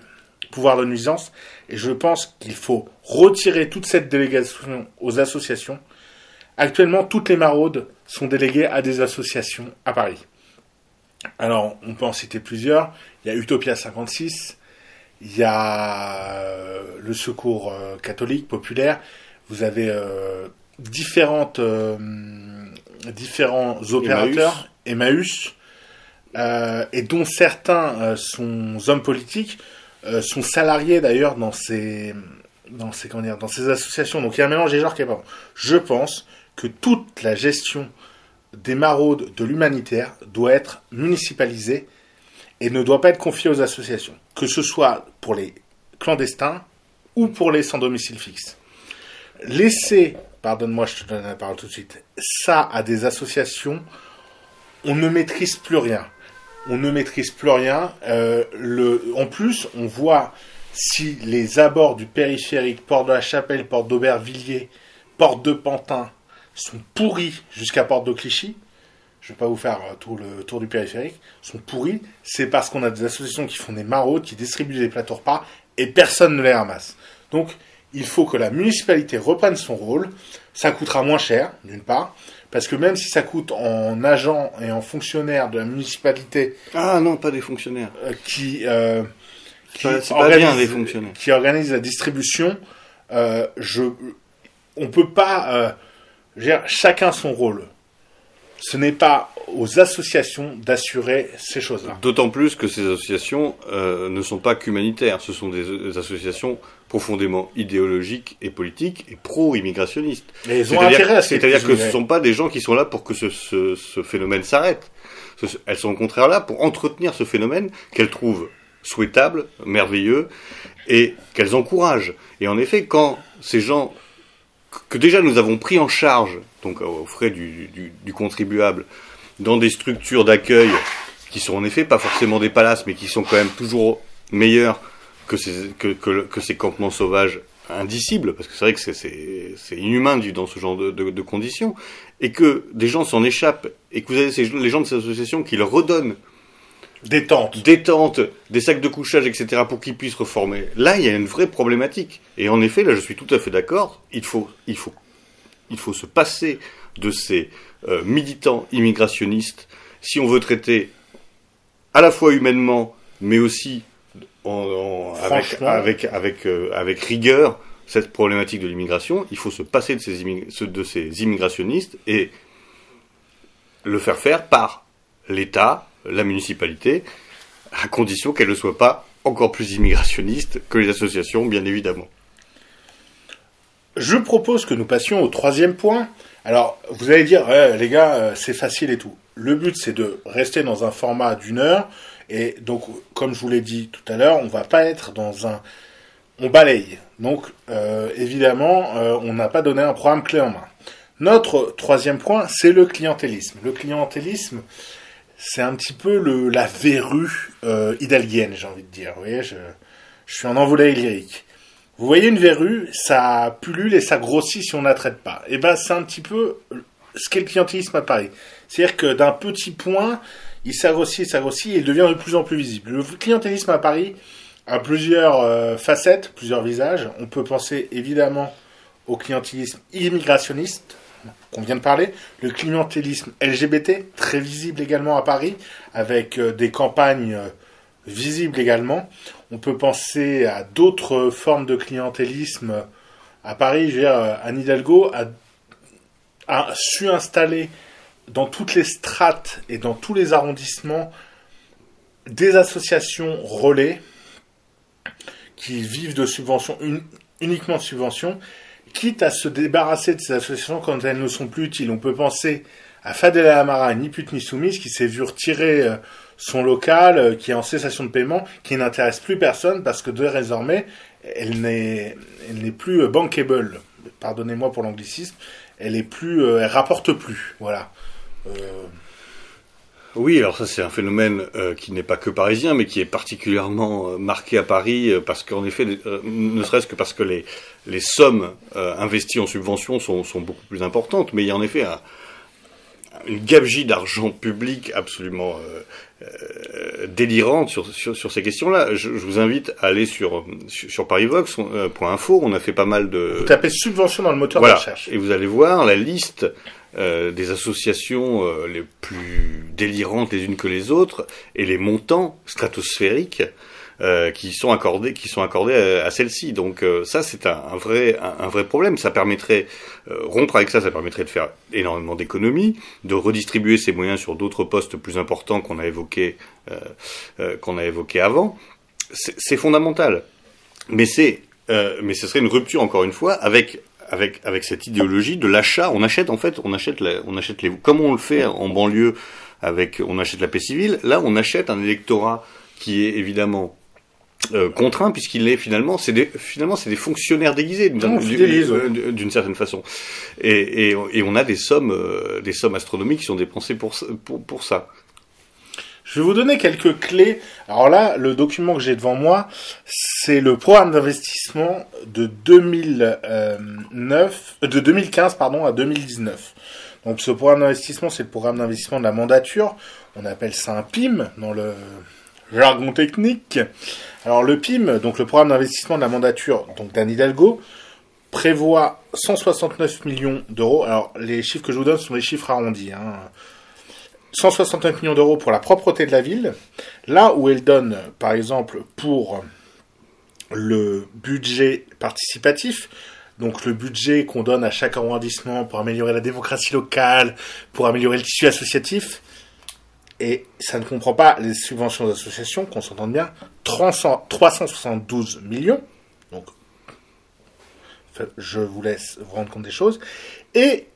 pouvoir de nuisance. Et je pense qu'il faut retirer toute cette délégation aux associations. Actuellement, toutes les maraudes sont déléguées à des associations à Paris. Alors, on peut en citer plusieurs. Il y a Utopia 56, il y a euh, le Secours euh, catholique populaire, vous avez euh, différentes différents opérateurs, Emmaüs, euh, et dont certains euh, sont hommes politiques, euh, sont salariés d'ailleurs dans ces, dans, ces, comment dire, dans ces associations. Donc il y a un mélange des genres qui est pas bon. Je pense que toute la gestion des maraudes de l'humanitaire doit être municipalisée et ne doit pas être confiée aux associations, que ce soit pour les clandestins ou pour les sans domicile fixe. Laisser pardonne-moi, je te donne la parole tout de suite, ça à des associations, on ne maîtrise plus rien. On ne maîtrise plus rien. Euh, le, en plus, on voit si les abords du périphérique, porte de la Chapelle, porte d'Aubervilliers, porte de Pantin, sont pourris jusqu'à porte de Clichy, je ne vais pas vous faire euh, tout le tour du périphérique, sont pourris, c'est parce qu'on a des associations qui font des maraudes, qui distribuent des plateaux repas, et personne ne les ramasse. Donc, il faut que la municipalité reprenne son rôle. Ça coûtera moins cher, d'une part, parce que même si ça coûte en agent et en fonctionnaire de la municipalité. Ah non, pas des fonctionnaires. Euh, qui, euh, qui, organise, fonctionnaires. qui organise la distribution, euh, je, on peut pas. Euh, chacun son rôle. Ce n'est pas aux associations d'assurer ces choses-là. D'autant plus que ces associations ne sont pas qu'humanitaires, ce sont des associations profondément idéologiques et politiques et pro-immigrationnistes. C'est-à-dire que ce ne sont pas des gens qui sont là pour que ce, ce, ce phénomène s'arrête. Elles sont au contraire là pour entretenir ce phénomène qu'elles trouvent souhaitable, merveilleux, et qu'elles encouragent. Et en effet, quand ces gens que déjà nous avons pris en charge, donc aux frais du, du, du contribuable, dans des structures d'accueil qui sont en effet pas forcément des palaces, mais qui sont quand même toujours meilleures que ces, que, que, ces campements sauvages indicibles, parce que c'est vrai que c'est inhumain dans ce genre de, de, de, conditions, et que des gens s'en échappent, et que vous avez ces, les gens de ces associations qui leur redonnent des tentes. des tentes, des sacs de couchage, etc., pour qu'ils puissent reformer. Là, il y a une vraie problématique. Et en effet, là, je suis tout à fait d'accord. Il faut, il faut, il faut se passer de ces euh, militants immigrationnistes si on veut traiter à la fois humainement, mais aussi avec, avec, avec, euh, avec, rigueur cette problématique de l'immigration, il faut se passer de ces, de ces immigrationnistes et le faire faire par l'État, la municipalité, à condition qu'elle ne soit pas encore plus immigrationniste que les associations, bien évidemment. Je propose que nous passions au troisième point. Alors, vous allez dire, les gars, euh, c'est facile et tout. Le but, c'est de rester dans un format d'une heure. Et donc, comme je vous l'ai dit tout à l'heure, on va pas être dans un... On balaye. Donc, euh, évidemment, euh, on n'a pas donné un programme clé en main. Notre troisième point, c'est le clientélisme. Le clientélisme, c'est un petit peu le, la verrue euh, j'ai envie de dire. Vous je, suis en envolée lyrique. Vous voyez une verrue, ça pullule et ça grossit si on ne la traite pas. Et eh ben, c'est un petit peu ce qu'est le clientélisme à Paris. C'est-à-dire que d'un petit point, il s'agrossit, s'agrossit et il devient de plus en plus visible. Le clientélisme à Paris a plusieurs euh, facettes, plusieurs visages. On peut penser évidemment au clientélisme immigrationniste qu'on vient de parler, le clientélisme LGBT, très visible également à Paris, avec euh, des campagnes euh, visibles également. On peut penser à d'autres formes de clientélisme à Paris. Je veux Hidalgo a su installer dans toutes les strates et dans tous les arrondissements des associations relais qui vivent de subventions, uniquement de subventions, quitte à se débarrasser de ces associations quand elles ne sont plus utiles. On peut penser à Fadela Amara, ni pute ni soumise, qui s'est vu retirer euh, son local, euh, qui est en cessation de paiement, qui n'intéresse plus personne parce que désormais, elle n'est, plus euh, bankable. Pardonnez-moi pour l'anglicisme. Elle est plus, elle rapporte plus. Voilà. Oui, alors ça c'est un phénomène euh, qui n'est pas que parisien, mais qui est particulièrement euh, marqué à Paris, parce qu'en effet, ne serait-ce que parce que les, les sommes investies en subventions sont, sont, beaucoup plus importantes, mais il y a en effet une gabegie d'argent public absolument délirante sur, sur, ces questions-là. Je, vous invite à aller sur, sur, parivox.info, on a fait pas mal de... Vous tapez subvention dans le moteur de recherche. Et vous allez voir la liste euh, des associations euh, les plus délirantes les unes que les autres et les montants stratosphériques euh, qui sont accordés qui sont accordés à, celles-ci. Donc ça c'est un, vrai un, vrai problème. Ça permettrait rompre avec ça, ça permettrait de faire énormément d'économies, de redistribuer ces moyens sur d'autres postes plus importants qu'on a évoqués qu'on a évoqué avant. C'est fondamental. Mais c'est mais ce serait une rupture encore une fois avec avec avec cette idéologie de l'achat. On achète en fait, on achète on achète les comme on le fait en banlieue avec on achète la paix civile. Là, on achète un électorat qui est évidemment euh, contraint puisqu'il est finalement c'est des finalement c'est des fonctionnaires déguisés d'une d'une- d'une certaine façon et, et, et on a des sommes euh, des sommes astronomiques qui sont dépensées pour pour, pour ça Je vais vous donner quelques clés. Alors là, le document que j'ai devant moi, c'est le programme d'investissement de 2009, euh, de 2015 pardon à 2019. Donc ce programme d'investissement, c'est le programme d'investissement de la mandature. On appelle ça un PIM dans le jargon technique. Alors le PIM, donc le programme d'investissement de la mandature, donc d'Anne Hidalgo, prévoit 169 millions d'euros. Alors les chiffres que je vous donne sont des chiffres arrondis. Hein. 169 millions d'euros pour la propreté de la ville, là où elle donne, par exemple, pour le budget participatif, donc le budget qu'on donne à chaque arrondissement pour améliorer la démocratie locale, pour améliorer le tissu associatif, et ça ne comprend pas les subventions d'associations, qu'on s'entende bien, 300 372 millions, donc je vous laisse vous rendre compte des choses, et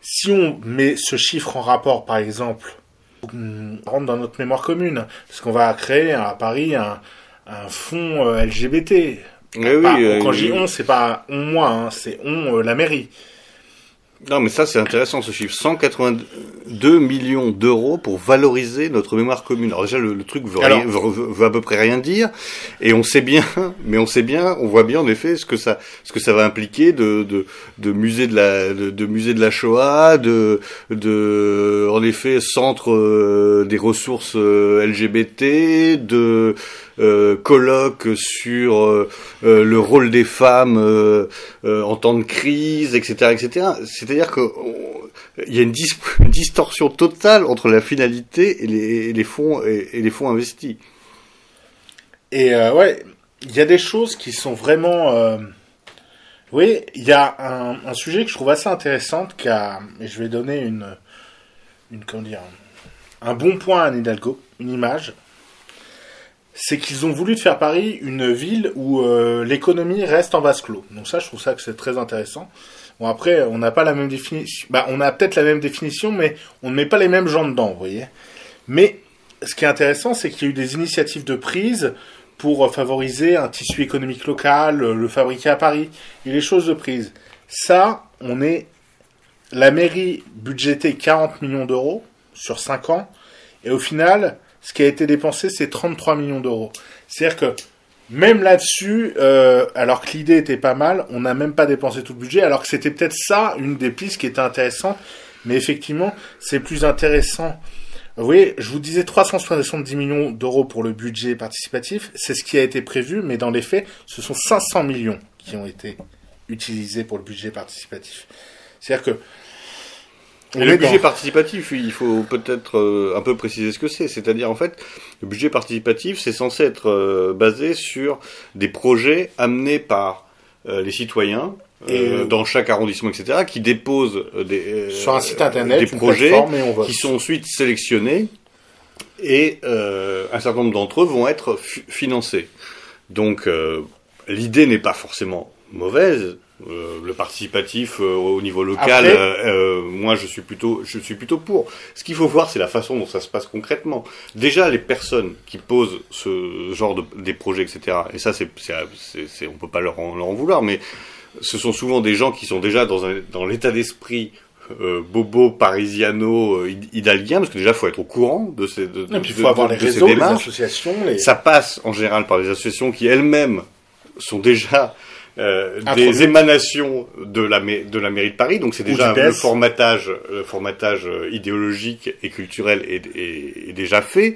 si on met ce chiffre en rapport, par exemple, on rentre dans notre mémoire commune, parce qu'on va créer à Paris un, un fonds euh, LGBT. Oui, Pas- euh, quand je dis oui. on, c'est pas on moi, hein, c'est on euh, la mairie. Non mais ça c'est intéressant ce chiffre. 182 millions d'euros pour valoriser notre mémoire commune. Alors déjà le, le truc veut, Alors- rien- veut, veut- veut à peu près rien dire et on sait bien mais on sait bien on voit bien en effet ce que ça ce que ça va impliquer de de, de musée de la de, de musée de la Shoah de de en effet centre euh, des ressources euh, LGBT de euh, colloques sur euh, euh, le rôle des femmes euh, en temps de crise, etc., etc. C'est-à-dire que il y a une, dis- une distorsion totale entre la finalité et les, fonds et, les fonds investis. Et ouais, il y a des choses qui sont vraiment. Oui, il y a un, sujet que je trouve assez intéressant, et je vais donner une, comment dire, un bon point à Anne Hidalgo, une image. C'est qu'ils ont voulu faire Paris une ville où euh, l'économie reste en vase clos. Donc ça, je trouve ça que c'est très intéressant. Bon après, on n'a pas la même définition. Bah, on a peut-être la même définition, mais on ne met pas les mêmes gens dedans, vous voyez. Mais ce qui est intéressant, c'est qu'il y a eu des initiatives de prise pour favoriser un tissu économique local, le fabriquer à Paris, et les choses de prise. Ça, on est la mairie budgétée 40 millions d'euros sur 5 ans, et au final, ce qui a été dépensé, c'est 33 millions d'euros. C'est-à-dire que même là-dessus, euh, alors que l'idée était pas mal, on n'a même pas dépensé tout le budget, alors que c'était peut-être ça une des pistes qui était intéressante, mais effectivement, c'est plus intéressant. Vous voyez, je vous disais 370 millions d'euros pour le budget participatif, c'est ce qui a été prévu, mais dans les faits, ce sont 500 millions qui ont été utilisés pour le budget participatif. C'est-à-dire que Et le budget dans- participatif, il faut peut-être euh, un peu préciser ce que c'est. C'est-à-dire, en fait, le budget participatif, c'est censé être euh, basé sur des projets amenés par euh, les citoyens Et, dans chaque arrondissement, etc., qui déposent des, sur un site internet, des projets qui sont ensuite sélectionnés et un certain nombre d'entre eux vont être fi- financés. Donc l'idée n'est pas forcément mauvaise. Euh, le participatif euh, au niveau local, Après- euh, moi je suis plutôt, je suis plutôt pour. Ce qu'il faut voir, c'est la façon dont ça se passe concrètement. Déjà, les personnes qui posent ce genre de des projets, etc. Et ça, c'est, c'est, on peut pas leur en, leur en vouloir, mais ce sont souvent des gens qui sont déjà dans un, dans l'état d'esprit euh, bobo parisiano euh, hidalguien parce que déjà faut être au courant de ces de, Et puis il de- faut avoir de- les de réseaux, les associations, les... Ça passe en général par des associations qui elles-mêmes sont déjà euh, des émanations de la, de la mairie de Paris, donc c'est déjà le formatage, le formatage euh, idéologique et culturel est, est- est déjà fait,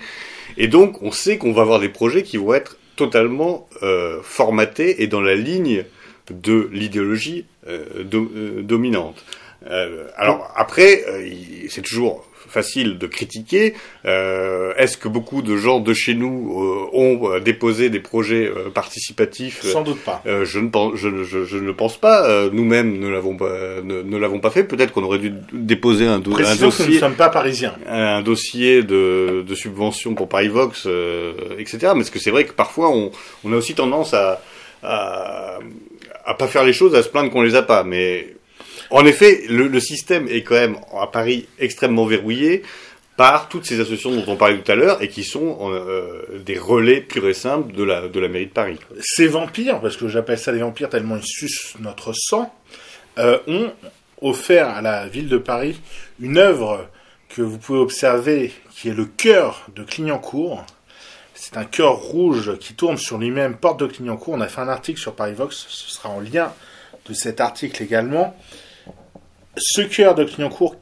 et donc on sait qu'on va avoir des projets qui vont être totalement euh, formatés et dans la ligne de l'idéologie euh, do- euh, dominante. Euh, alors après, euh, c'est toujours facile de critiquer. Euh, Est-ce que beaucoup de gens de chez nous euh, ont euh, déposé des projets euh, participatifs Sans doute pas. Euh, je, ne pense, je, je, je ne le pense pas. Euh, Nous-mêmes ne l'avons pas, ne, ne l'avons pas fait. Peut-être qu'on aurait dû déposer un, do- un Précisons que nous ne dossier, sommes pas parisiens. un dossier de, de subvention pour Parivox, euh, etc. Mais ce que c'est vrai que parfois on, on a aussi tendance à, à à pas faire les choses, à se plaindre qu'on les a pas. Mais en effet, le, système est quand même à Paris extrêmement verrouillé par toutes ces associations dont on parlait tout à l'heure et qui sont euh, des relais purs et simples de la, de la mairie de Paris. Ces vampires, parce que j'appelle ça des vampires tellement ils sucent notre sang, euh, ont offert à la ville de Paris une œuvre que vous pouvez observer qui est le cœur de Clignancourt. C'est un cœur rouge qui tourne sur lui-même, porte de Clignancourt. On a fait un article sur Parivox, ce sera en lien de cet article également. Ce cœur de Clignancourt,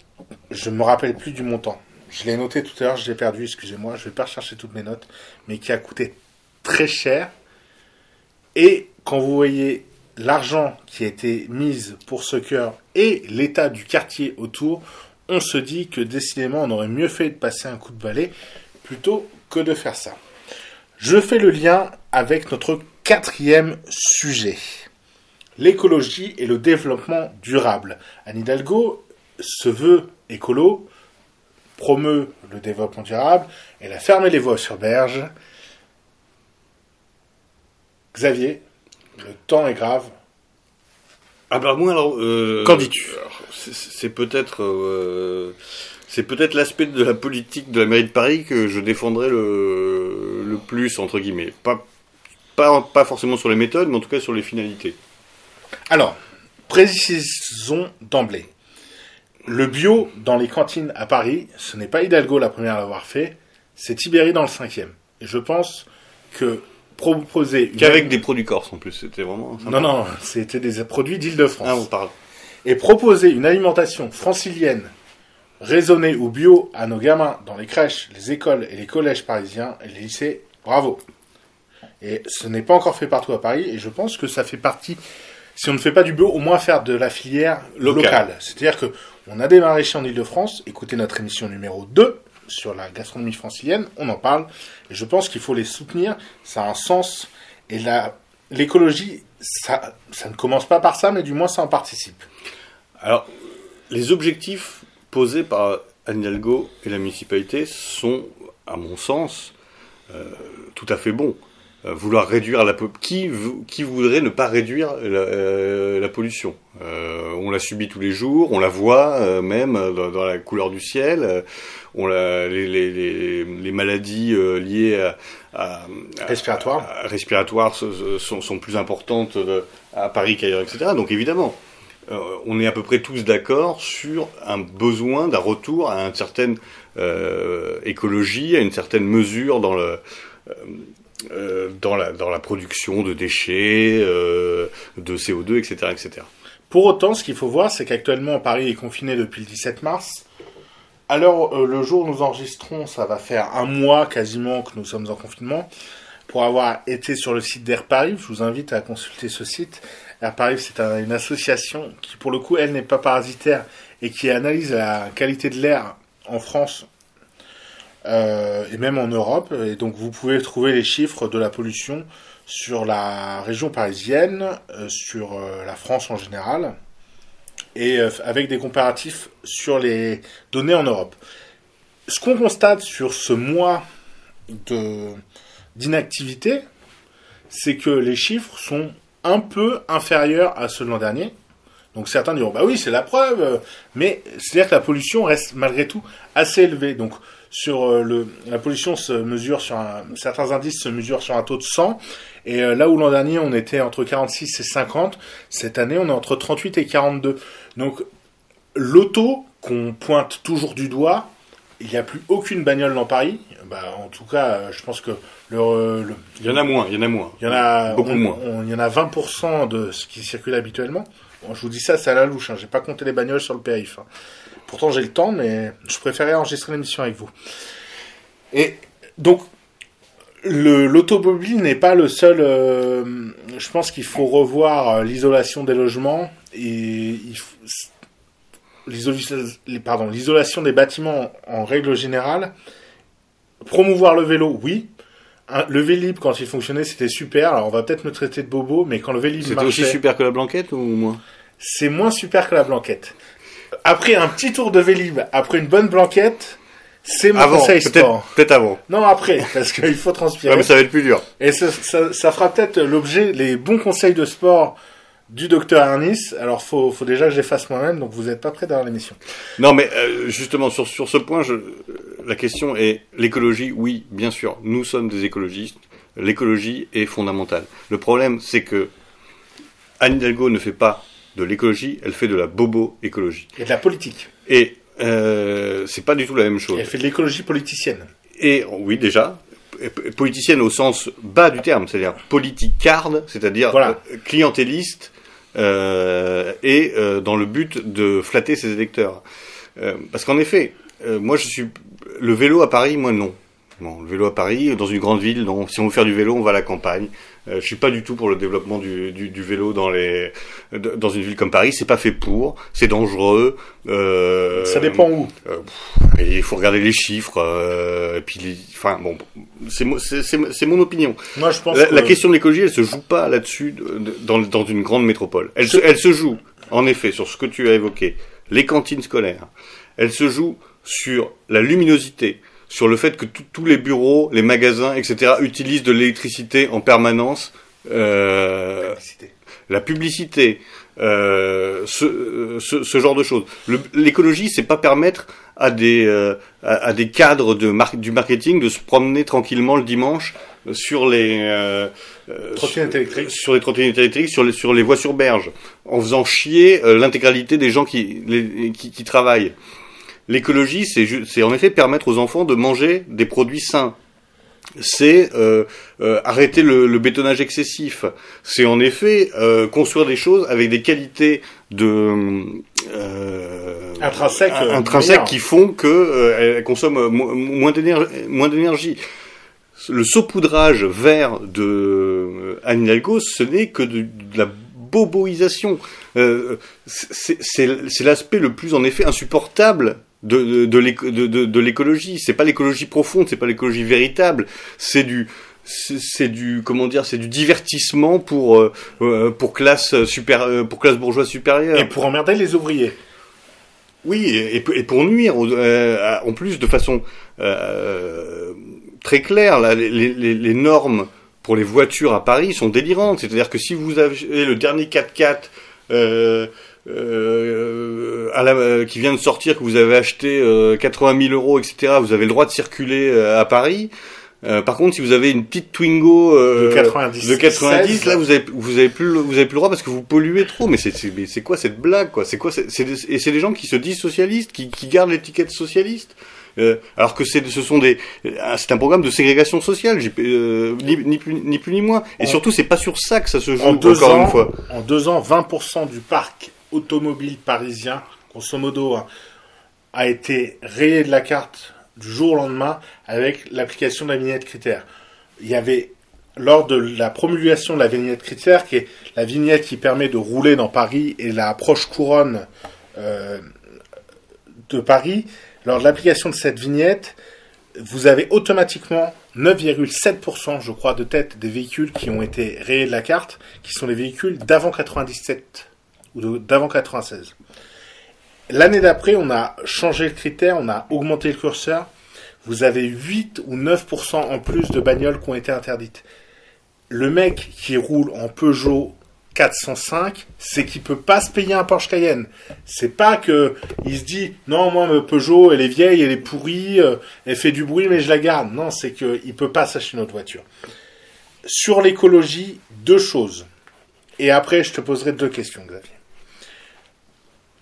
je me rappelle plus du montant. Je l'ai noté tout à l'heure, je l'ai perdu, excusez-moi, je vais pas rechercher toutes mes notes, mais qui a coûté très cher. Et quand vous voyez l'argent qui a été mis pour ce cœur et l'état du quartier autour, on se dit que décidément on aurait mieux fait de passer un coup de balai plutôt que de faire ça. Je fais le lien avec notre quatrième sujet, l'écologie et le développement durable. Anne Hidalgo se veut écolo, promeut le développement durable, elle a fermé les voies sur berge. Xavier, le temps est grave. Ah bah moi alors. Euh, Qu'en dis-tu? C'est peut-être. Euh, c'est peut-être l'aspect de la politique de la mairie de Paris que je défendrai le, le plus, entre guillemets. Pas, pas, pas forcément sur les méthodes, mais en tout cas sur les finalités. Alors, précisons d'emblée. Le bio dans les cantines à Paris, ce n'est pas Hidalgo la première à l'avoir fait, c'est Tibéri dans le cinquième. Et je pense que proposer... une- Qu'avec des produits corses en plus, c'était vraiment. sympa. Non, non, c'était des produits d'Île-de-France. Ah, on parle. et proposer une alimentation francilienne, raisonnée ou bio à nos gamins dans les crèches, les écoles et les collèges parisiens et les lycées, bravo. Et ce n'est pas encore fait partout à Paris, et je pense que ça fait partie, si on ne fait pas du bio, au moins faire de la filière Locale. locale. C'est-à-dire que on a des maraîchers en Ile-de-France, écoutez notre émission numéro 2 sur la gastronomie francilienne, on en parle, et je pense qu'il faut les soutenir, ça a un sens, et la, l'écologie, ça, ça ne commence pas par ça, mais du moins ça en participe. Alors, les objectifs posés par Anne Hidalgo et la municipalité sont, à mon sens, euh, tout à fait bons. Euh, vouloir réduire la qui qui voudrait ne pas réduire la, euh, la pollution? Euh, On la subit tous les jours, on la voit euh, même dans, dans la couleur du ciel. on la, les, les, les, les maladies liées à, à- à- Respiratoire. à- respiratoires se- sont, sont plus importantes à Paris qu'ailleurs, etc. Donc évidemment, on est à peu près tous d'accord sur un besoin d'un retour à une certaine écologie, à une certaine mesure dans le dans la dans la production de déchets, euh, de CO2, etc., etc. Pour autant, ce qu'il faut voir, c'est qu'actuellement, Paris est confiné depuis le 17 mars. Alors, euh, le jour où nous enregistrons, ça va faire un mois quasiment que nous sommes en confinement. Pour avoir été sur le site d'Air Paris, je vous invite à consulter ce site. Air Paris, c'est un- une association qui, pour le coup, elle n'est pas parasitaire et qui analyse la qualité de l'air en France euh, et même en Europe. Et donc, vous pouvez trouver les chiffres de la pollution sur la région parisienne, euh, sur euh, la France en général, et avec des comparatifs sur les données en Europe. Ce qu'on constate sur ce mois de d'inactivité, c'est que les chiffres sont un peu inférieurs à ceux de l'an dernier. Donc certains diront, bah oui, c'est la preuve, mais c'est-à-dire que la pollution reste malgré tout assez élevée. Donc sur euh, le, la pollution se mesure sur un, certains indices se mesurent sur un taux de 100, et euh, là où l'an dernier on était entre 46 et 50, cette année on est entre 38 et 42. Donc l'auto qu'on pointe toujours du doigt, il n'y a plus aucune bagnole dans Paris. Bah, en tout cas, euh, je pense que le, le- Il y en a moins, il y en a moins. il y en a Beaucoup on- moins. on- il y en a 20% de ce qui circule habituellement. Bon, je vous dis ça, c'est à la louche. Hein. J'ai pas compté les bagnoles sur le périph. hein. Pourtant, j'ai le temps, mais je préférais enregistrer l'émission avec vous. Et donc, le- l'automobile n'est pas le seul. euh, je pense qu'il faut revoir euh, l'isolation des logements et l'isolation des bâtiments en règle générale. Promouvoir le vélo, oui. Le Vélib, quand il fonctionnait, c'était super. Alors, on va peut-être me traiter de bobo, mais quand le Vélib C'était marchait, aussi super que la blanquette ou moins? C'est moins super que la blanquette. Après un petit tour de Vélib, après une bonne blanquette, c'est mon Avant, conseil sport. peut-être avant. Non, après, parce qu'il faut transpirer. Ouais, mais ça va être plus dur. Et ça, ça, ça fera peut-être l'objet, les bons conseils de sport du docteur Arnis. Alors, faut, faut déjà que je les fasse moi-même, donc vous n'êtes pas prêt d'avoir l'émission. Non, mais euh, justement sur sur ce point, je la question est l'écologie. Oui, bien sûr, nous sommes des écologistes. L'écologie est fondamentale. Le problème, c'est que Anne Hidalgo ne fait pas de l'écologie, elle fait de la bobo écologie. Et de la politique. Et euh, c'est pas du tout la même chose. Elle fait de l'écologie politicienne. Et oui, déjà, politicienne au sens bas du terme, c'est-à-dire politicarde, c'est-à-dire Voilà. euh, clientéliste, euh, et euh, dans le but de flatter ses électeurs. Euh, parce qu'en effet, moi je suis le vélo à Paris, moi non. Non, le vélo à Paris, dans une grande ville, non. Si on veut faire du vélo, on va à la campagne. Euh, je suis pas du tout pour le développement du, du, du vélo dans les dans une ville comme Paris. C'est pas fait pour. C'est dangereux. Euh, Ça dépend où. euh, et il faut regarder les chiffres. Euh, et puis, les, enfin bon, c'est mo- c'est c'est- c'est mon opinion. Moi, je pense La, que la question de l'écologie, elle se joue pas là-dessus de- de- dans, dans une grande métropole. Elle se, elle se joue, en effet, sur ce que tu as évoqué, les cantines scolaires. Elle se joue sur la luminosité, sur le fait que tous les bureaux, les magasins, etc., utilisent de l'électricité en permanence. Euh, la publicité, euh, ce, euh, ce, ce genre de choses. L'écologie, c'est pas permettre à des euh, à, à des cadres de mar- du marketing de se promener tranquillement le dimanche sur les euh, euh, Trottinettes électriques. sur les trottinettes électriques, sur les sur les voies sur berge, en faisant chier euh, l'intégralité des gens qui, les, qui qui travaillent. L'écologie, c'est en effet permettre aux enfants de manger des produits sains c'est euh, euh, arrêter le, le bétonnage excessif. C'est en effet euh, construire des choses avec des qualités de Intrinsèques, qui font que elles consomment mo- moins d'énergie. Le saupoudrage vert de Anne Hidalgo, ce n'est que de, de la boboisation. Euh, c'est l'aspect le plus en effet insupportable de, de, de l'éco- de- de- de l'écologie. C'est pas l'écologie profonde, c'est pas l'écologie véritable. C'est du c'est du comment dire c'est du divertissement pour euh, euh, pour classe super euh, pour classe bourgeoise supérieure Et pour emmerder les ouvriers. oui, et, pour nuire, euh, en plus de façon euh, très claire, là, les, les- les normes pour les voitures à Paris sont délirantes. C'est-à-dire que si vous avez le dernier 4x4 euh, à la- euh, qui vient de sortir, que vous avez acheté euh, 80 000 euros, etc., vous avez le droit de circuler euh, à Paris. Euh, par contre, si vous avez une petite Twingo euh, De 90, de 90, 16, là vous avez vous avez plus le- vous avez plus le droit parce que vous polluez trop. Mais c'est c'est mais c'est quoi cette blague quoi? C'est quoi? C'est et c'est des gens qui se disent socialistes, qui, qui gardent l'étiquette socialiste. Euh, alors que c'est ce sont des c'est un programme de ségrégation sociale, j'ai- euh, ni, ni plus ni plus ni moins. Et En- surtout c'est pas sur ça que ça se joue En deux, encore ans, une fois. en deux ans, 20% du parc automobile parisien, grosso modo, a été rayé de la carte du jour au lendemain avec l'application de la vignette critère. Il y avait, lors de la promulgation de la vignette critère, qui est la vignette qui permet de rouler dans Paris et la proche couronne euh, de Paris, lors de l'application de cette vignette, vous avez automatiquement 9,7%, je crois, de tête des véhicules qui ont été rayés de la carte, qui sont les véhicules d'avant 97 ou d'avant 96. L'année d'après, on a changé le critère, on a augmenté le curseur. Vous avez 8 ou 9% en plus de bagnoles qui ont été interdites. Le mec qui roule en Peugeot 405, c'est qu'il peut pas se payer un Porsche Cayenne. C'est pas que il se dit non moi ma Peugeot elle est vieille, elle est pourrie, euh, elle fait du bruit mais je la garde. Non, c'est que il peut pas s'acheter une autre voiture. Sur l'écologie, deux choses. Et après je te poserai deux questions, Xavier.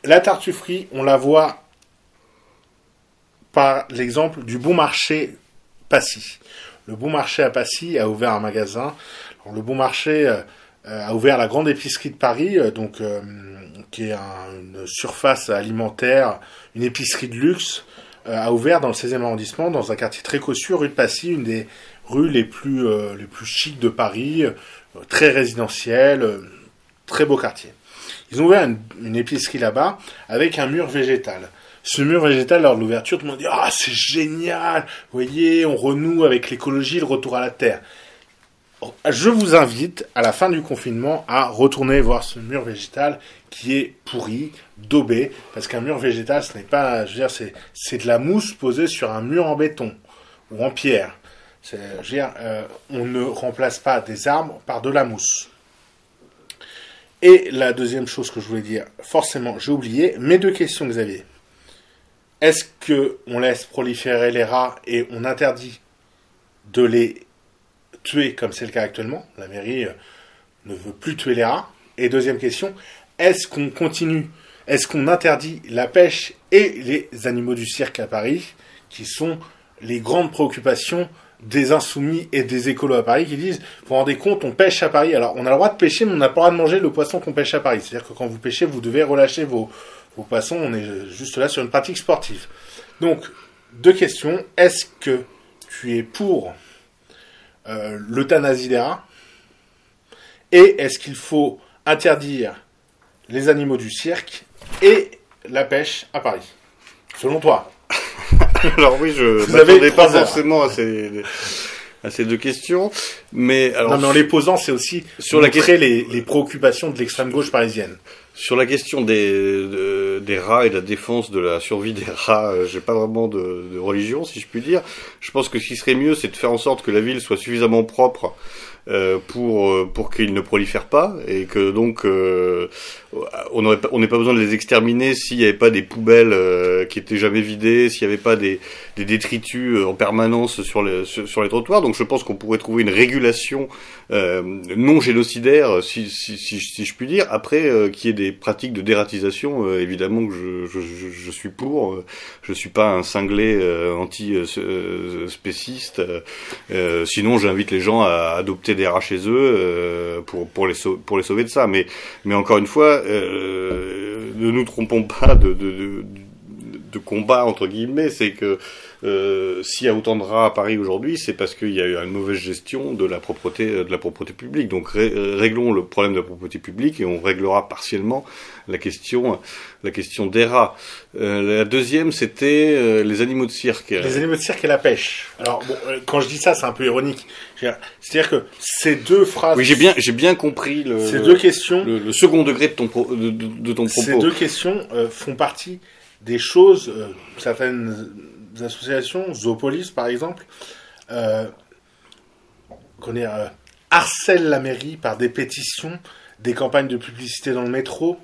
La tartufferie, on la voit par l'exemple du bon marché Passy. Le bon marché à Passy a ouvert un magasin. Le bon marché euh, a ouvert la grande épicerie de Paris, euh, donc euh, qui est un- une surface alimentaire, une épicerie de luxe, a ouvert dans le 16e arrondissement, dans un quartier très cossu, rue de Passy, une des rues les plus les plus chics de Paris, très résidentielle, très beau quartier. Ils ont ouvert une, épicerie là-bas avec un mur végétal. Ce mur végétal, lors de l'ouverture, tout le monde dit Ah, c'est génial Vous voyez, on renoue avec l'écologie, le retour à la terre. Je vous invite, à la fin du confinement, à retourner voir ce mur végétal qui est pourri, daubé, parce qu'un mur végétal, ce n'est pas, je veux dire, c'est, de la mousse posée sur un mur en béton ou en pierre. Je veux dire, euh, on ne remplace pas des arbres par de la mousse. Et la deuxième chose que je voulais dire, forcément, j'ai oublié, mes deux questions, Xavier. est-ce que on laisse proliférer les rats et on interdit de les tuer comme c'est le cas actuellement? La mairie euh, ne veut plus tuer les rats. Et deuxième question, est-ce qu'on continue, est-ce qu'on interdit la pêche et les animaux du cirque à Paris, qui sont les grandes préoccupations des insoumis et des écolos à Paris qui disent, vous vous rendez compte, on pêche à Paris. Alors, on a le droit de pêcher, mais on n'a pas le droit de manger le poisson qu'on pêche à Paris. C'est-à-dire que quand vous pêchez, vous devez relâcher vos, vos poissons. On est juste là sur une pratique sportive. Donc, deux questions. Est-ce que tu es pour euh, l'euthanasie des rats? Et est-ce qu'il faut interdire les animaux du cirque et la pêche à Paris? Selon toi Alors oui, je avez pas heures. forcément à ces, à ces deux questions, mais alors Non, mais en les posant, c'est aussi Sur la montrer les, les préoccupations de l'extrême gauche parisienne. Sur la question des, de- des rats et de la défense de la survie des rats, euh, j'ai pas vraiment de, de religion, si je puis dire. Je pense que ce qui serait mieux, c'est de faire en sorte que la ville soit suffisamment propre euh, pour euh, pour qu'ils ne prolifèrent pas et que donc euh, on n'aurait pas on pas besoin de les exterminer s'il n'y avait pas des poubelles euh, qui étaient jamais vidées, s'il n'y avait pas des, des détritus euh, en permanence sur les sur, les trottoirs. Donc je pense qu'on pourrait trouver une régulation euh, non génocidaire, si, si, si, je puis dire. Après, euh, qu'il y ait des pratiques de dératisation, euh, évidemment que je, je, je, suis pour. Euh, Je suis pas un cinglé anti-spéciste. Sinon, j'invite les gens à adopter des rats chez eux pour, pour, les sau- pour les sauver de ça. Mais, mais encore une fois, euh, ne nous trompons pas de, combat, entre guillemets. C'est que euh, s'il y a autant de rats à Paris aujourd'hui, c'est parce qu'il y a eu une mauvaise gestion de la propreté, de la propreté publique. Donc ré- réglons le problème de la propreté publique et on réglera partiellement la question, la question des rats. Euh, la deuxième, c'était euh, les animaux de cirque. Les animaux de cirque et la pêche. Alors, euh, quand je dis ça, c'est un peu ironique. C'est-à-dire que ces deux phrases, Oui, j'ai bien, j'ai bien compris le, ces deux questions, le, le second degré de ton, pro- de, de- de ton propos. ces deux questions euh, font partie des choses, euh, certaines associations, Zoopolis par exemple, euh, harcèlent la mairie par des pétitions, des campagnes de publicité dans le métro,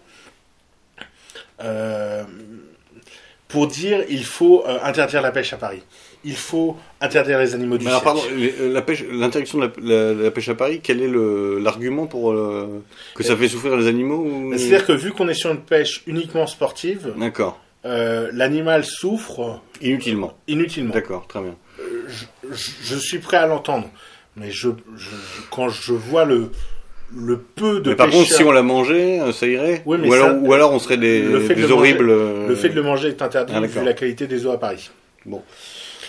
pour dire il faut interdire la pêche à Paris. Il faut interdire les animaux du cirque. pardon, euh, la pêche, l'interdiction de la, la- la pêche à Paris, quel est l'argument pour euh, que ça fait souffrir les animaux ou... Bah, C'est-à-dire que vu qu'on est sur une pêche uniquement sportive, D'accord. euh, l'animal souffre Inutilement. inutilement. D'accord, très bien. je, je suis prêt à l'entendre, mais je, je- quand je vois le, le peu de Mais par contre, si on la euh, ça irait Oui, mais ou, ça- alors, ou alors on serait des, le fait de des le horribles... manger- le fait de le manger est interdit Ah, vu la qualité des eaux à Paris. Bon.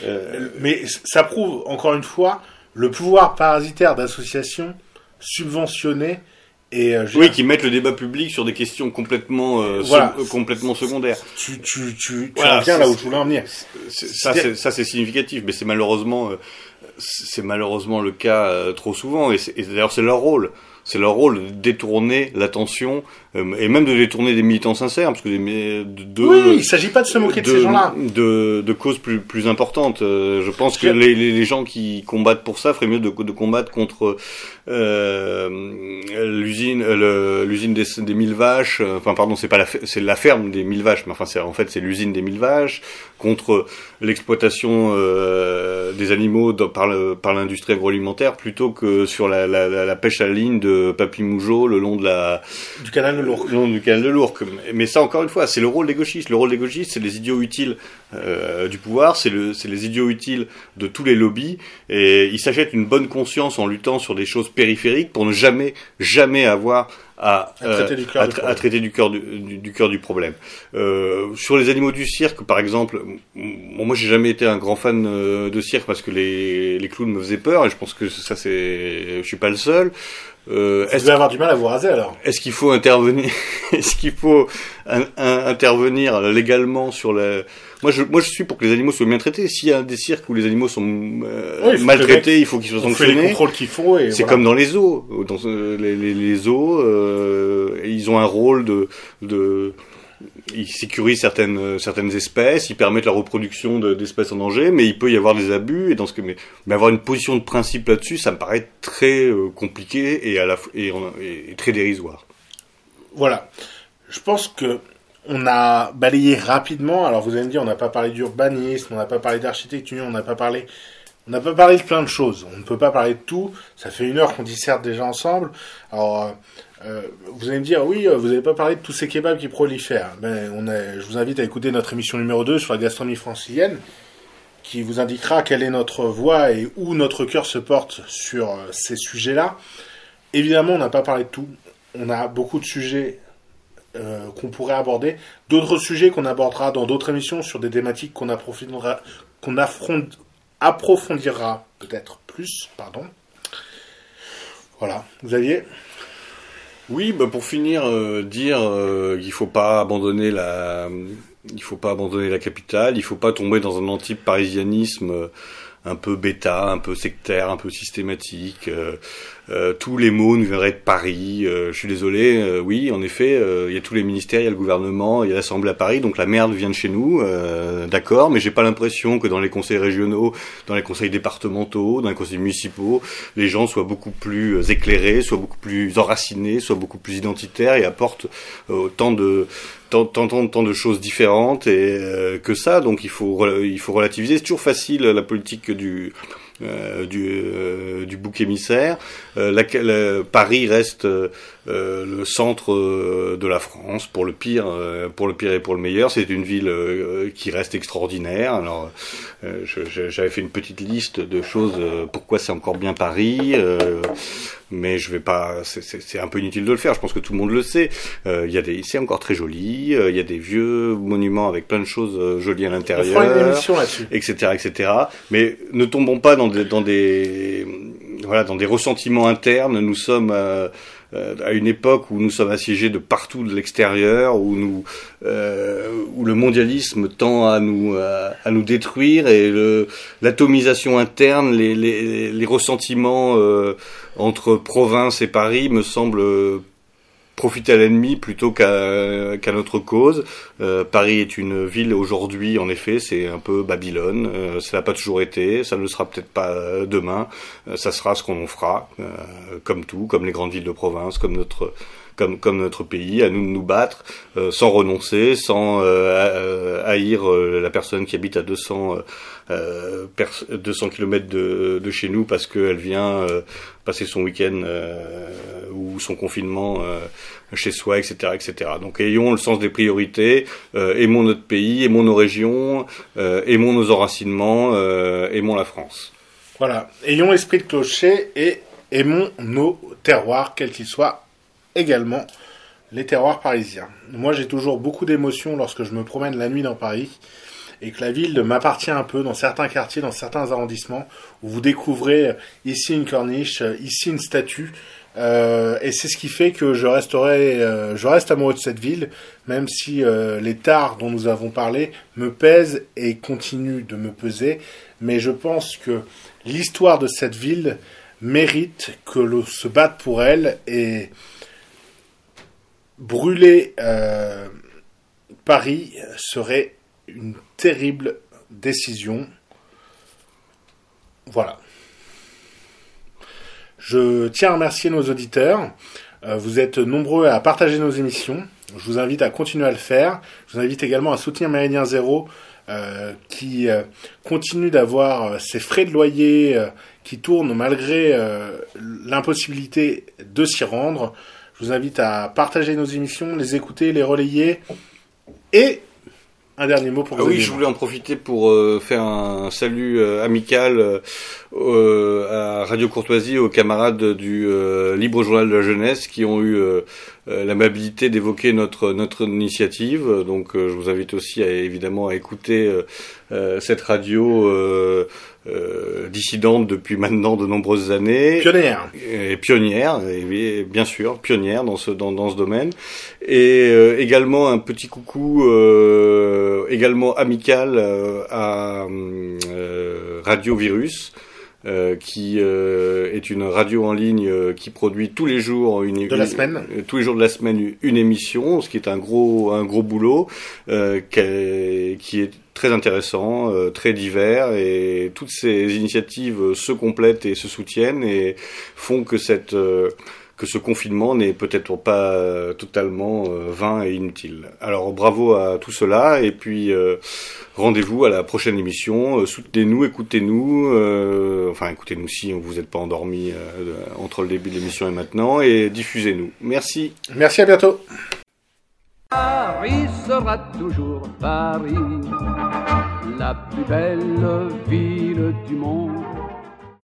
Euh, Mais ça prouve encore une fois le pouvoir parasitaire d'associations subventionnées et euh, oui, qui mettent le débat public sur des questions complètement, euh, Voilà. euh, complètement secondaires. tu, tu, tu, tu Voilà, en viens là où je voulais en venir. Ça, C'est- significatif, mais c'est malheureusement, c'est malheureusement le cas trop souvent, et, et d'ailleurs c'est leur rôle. C'est leur rôle de détourner l'attention, et même de détourner des militants sincères, parce que de, de- oui, il s'agit pas de se moquer de, ces gens-là. de, de causes plus, plus importantes. Euh, je pense que les, les, gens qui combattent pour ça feraient mieux de, de combattre contre euh, l'usine euh, l'usine des, des mille vaches. euh, Enfin, pardon, c'est pas la, c'est la ferme des mille vaches, mais enfin, c'est en fait c'est l'usine des mille vaches contre l'exploitation euh, des animaux dans- par le- par l'industrie agroalimentaire plutôt que sur la, la, la, la pêche à la ligne de Papy Mougeot le long de la Du canal de nom du canal de l'Ourcq. Mais ça, encore une fois, c'est le rôle des gauchistes. Le rôle des gauchistes, c'est les idiots utiles euh, du pouvoir, c'est le, les idiots utiles de tous les lobbies. Et ils s'achètent une bonne conscience en luttant sur des choses périphériques pour ne jamais, jamais avoir à, À traiter du cœur à, du tra- cœur du, du, du problème. Euh, sur les animaux du cirque, par exemple, bon, moi j'ai jamais été un grand fan euh, de cirque parce que les, les clowns me faisaient peur et je pense que ça c'est, je suis pas le seul. Euh, Vous est-ce devez avoir du mal à vous raser alors. est-ce qu'il faut intervenir Est-ce qu'il faut un- un- intervenir légalement sur la Moi, je, moi, je suis pour que les animaux soient bien traités. S'il y a des cirques où les animaux sont euh, Oui, maltraités, il faut qu'ils soient On fait les sanctionnés. contrôles qu'il faut et C'est voilà. comme dans les zoos. Dans euh, les, les, les zoos, euh, ils ont un rôle de, de ils sécurisent certaines euh, certaines espèces, ils permettent la reproduction de- d'espèces en danger, mais il peut y avoir des abus et dans ce que mais, avoir une position de principe là-dessus, ça me paraît très euh, compliqué et à la et- et très dérisoire. Voilà. Je pense que on a balayé rapidement. Alors vous allez me dire, on n'a pas parlé d'urbanisme, on n'a pas parlé d'architecture, on n'a pas parlé, on n'a pas parlé de plein de choses. On ne peut pas parler de tout. Ça fait une heure qu'on disserte déjà ensemble. Alors euh, vous allez me dire, oui, vous n'avez pas parlé de tous ces kebabs qui prolifèrent. Ben, je vous invite à écouter notre émission numéro 2 sur la gastronomie francilienne, qui vous indiquera quelle est notre voix et où notre cœur se porte sur euh, ces sujets-là. Évidemment, on n'a pas parlé de tout. On a beaucoup de sujets euh, qu'on pourrait aborder, d'autres sujets qu'on abordera dans d'autres émissions sur des thématiques qu'on approfondira, peut-être plus, pardon. Voilà, aviez oui, bah pour finir, euh, dire euh, qu'il faut pas abandonner la, il faut pas abandonner la capitale, il faut pas tomber dans un anti-parisianisme euh, un peu bêta, un peu sectaire, un peu systématique. Euh, tous les mots nous viendraient de Paris. Euh, je suis désolé, euh, oui, en effet, il y a tous les ministères, il y a le gouvernement, il y a l'Assemblée à Paris, donc la merde vient de chez nous, d'accord, mais j'ai pas l'impression que dans les conseils régionaux, dans les conseils départementaux, dans les conseils municipaux, les gens soient beaucoup plus éclairés, soient beaucoup plus enracinés, soient beaucoup plus identitaires et apportent autant de tant, tant, tant, de choses différentes et que ça, donc il faut il faut relativiser. C'est toujours facile la politique du euh, du, euh, du bouc émissaire. Euh, Paris reste le centre de la France pour le pire, pour le pire et pour le meilleur. C'est une ville qui reste extraordinaire. Alors, j'avais fait une petite liste de choses. pourquoi c'est encore bien Paris mais je vais pas. C'est un peu inutile de le faire. Je pense que tout le monde le sait. Il y a des, c'est encore très joli. Il y a des vieux monuments avec plein de choses jolies à l'intérieur, etc., etc. Mais ne tombons pas dans dans des, voilà, dans des ressentiments internes. Nous sommes euh, euh, à une époque où nous sommes assiégés de partout de l'extérieur, où nous, euh, où le mondialisme tend à nous, à, nous détruire et l'atomisation interne, les, les, les ressentiments entre province et Paris me semblent profiter à l'ennemi plutôt qu'à notre cause. Euh, Paris est une ville aujourd'hui, en effet, c'est un peu Babylone. Euh, ça n'a pas toujours été, ça ne le sera peut-être pas euh, demain. Euh, ça sera ce qu'on en fera, comme tout, comme les grandes villes de province, comme notre comme, comme notre pays, à nous de nous battre euh, sans renoncer, sans euh, haïr euh, la personne qui habite à 200, 200 km de, de chez nous parce qu'elle vient passer son week-end ou son confinement chez soi, etc., etc. Donc ayons le sens des priorités, aimons notre pays, aimons nos régions, aimons nos enracinements, aimons la France. Voilà, ayons l'esprit de clocher et aimons nos terroirs, quels qu'ils soient également les terroirs parisiens. Moi, j'ai toujours beaucoup d'émotions lorsque je me promène la nuit dans Paris et que la ville m'appartient un peu dans certains quartiers, dans certains arrondissements, où vous découvrez ici une corniche, ici une statue. Euh, et c'est ce qui fait que je resterai, euh, je reste amoureux de cette ville, même si euh, les tares dont nous avons parlé me pèsent et continuent de me peser. Mais je pense que l'histoire de cette ville mérite que l'on se batte pour elle et brûler euh, Paris serait une terrible décision. Voilà. Je tiens à remercier nos auditeurs. Euh, vous êtes nombreux à partager nos émissions. Je vous invite à continuer à le faire. Je vous invite également à soutenir Méridien Zéro, euh, qui continue d'avoir ses frais de loyer qui tournent malgré l'impossibilité de s'y rendre. Je vous invite à partager nos émissions, les écouter, les relayer. Et un dernier mot pour ah Oui, je voulais en profiter pour euh, faire un salut euh, amical euh, à Radio Courtoisie, aux camarades du Libre Journal de la Jeunesse qui ont eu l'amabilité d'évoquer notre notre initiative. Donc, je vous invite aussi à, évidemment à écouter cette radio euh, dissidente depuis maintenant de nombreuses années. Pionnière. Et pionnière, et bien sûr, pionnière dans ce dans, dans ce domaine. Et euh, également un petit coucou euh, également amical euh, à Radio Virus. Qui est une radio en ligne qui produit tous les jours une, de la semaine. tous les jours de la semaine une émission ce qui est un gros un gros boulot qui est très intéressant, euh, très divers, et toutes ces initiatives se complètent et se soutiennent et font que cette euh, que ce confinement n'est peut-être pas euh, totalement euh, vain et inutile. Alors bravo à tout cela et puis euh, rendez-vous à la prochaine émission. Soutenez-nous, écoutez-nous, enfin écoutez-nous si vous n'êtes pas endormi entre le début de l'émission et maintenant et diffusez-nous. Merci. Merci, à bientôt. Paris sera toujours Paris, la plus belle ville du monde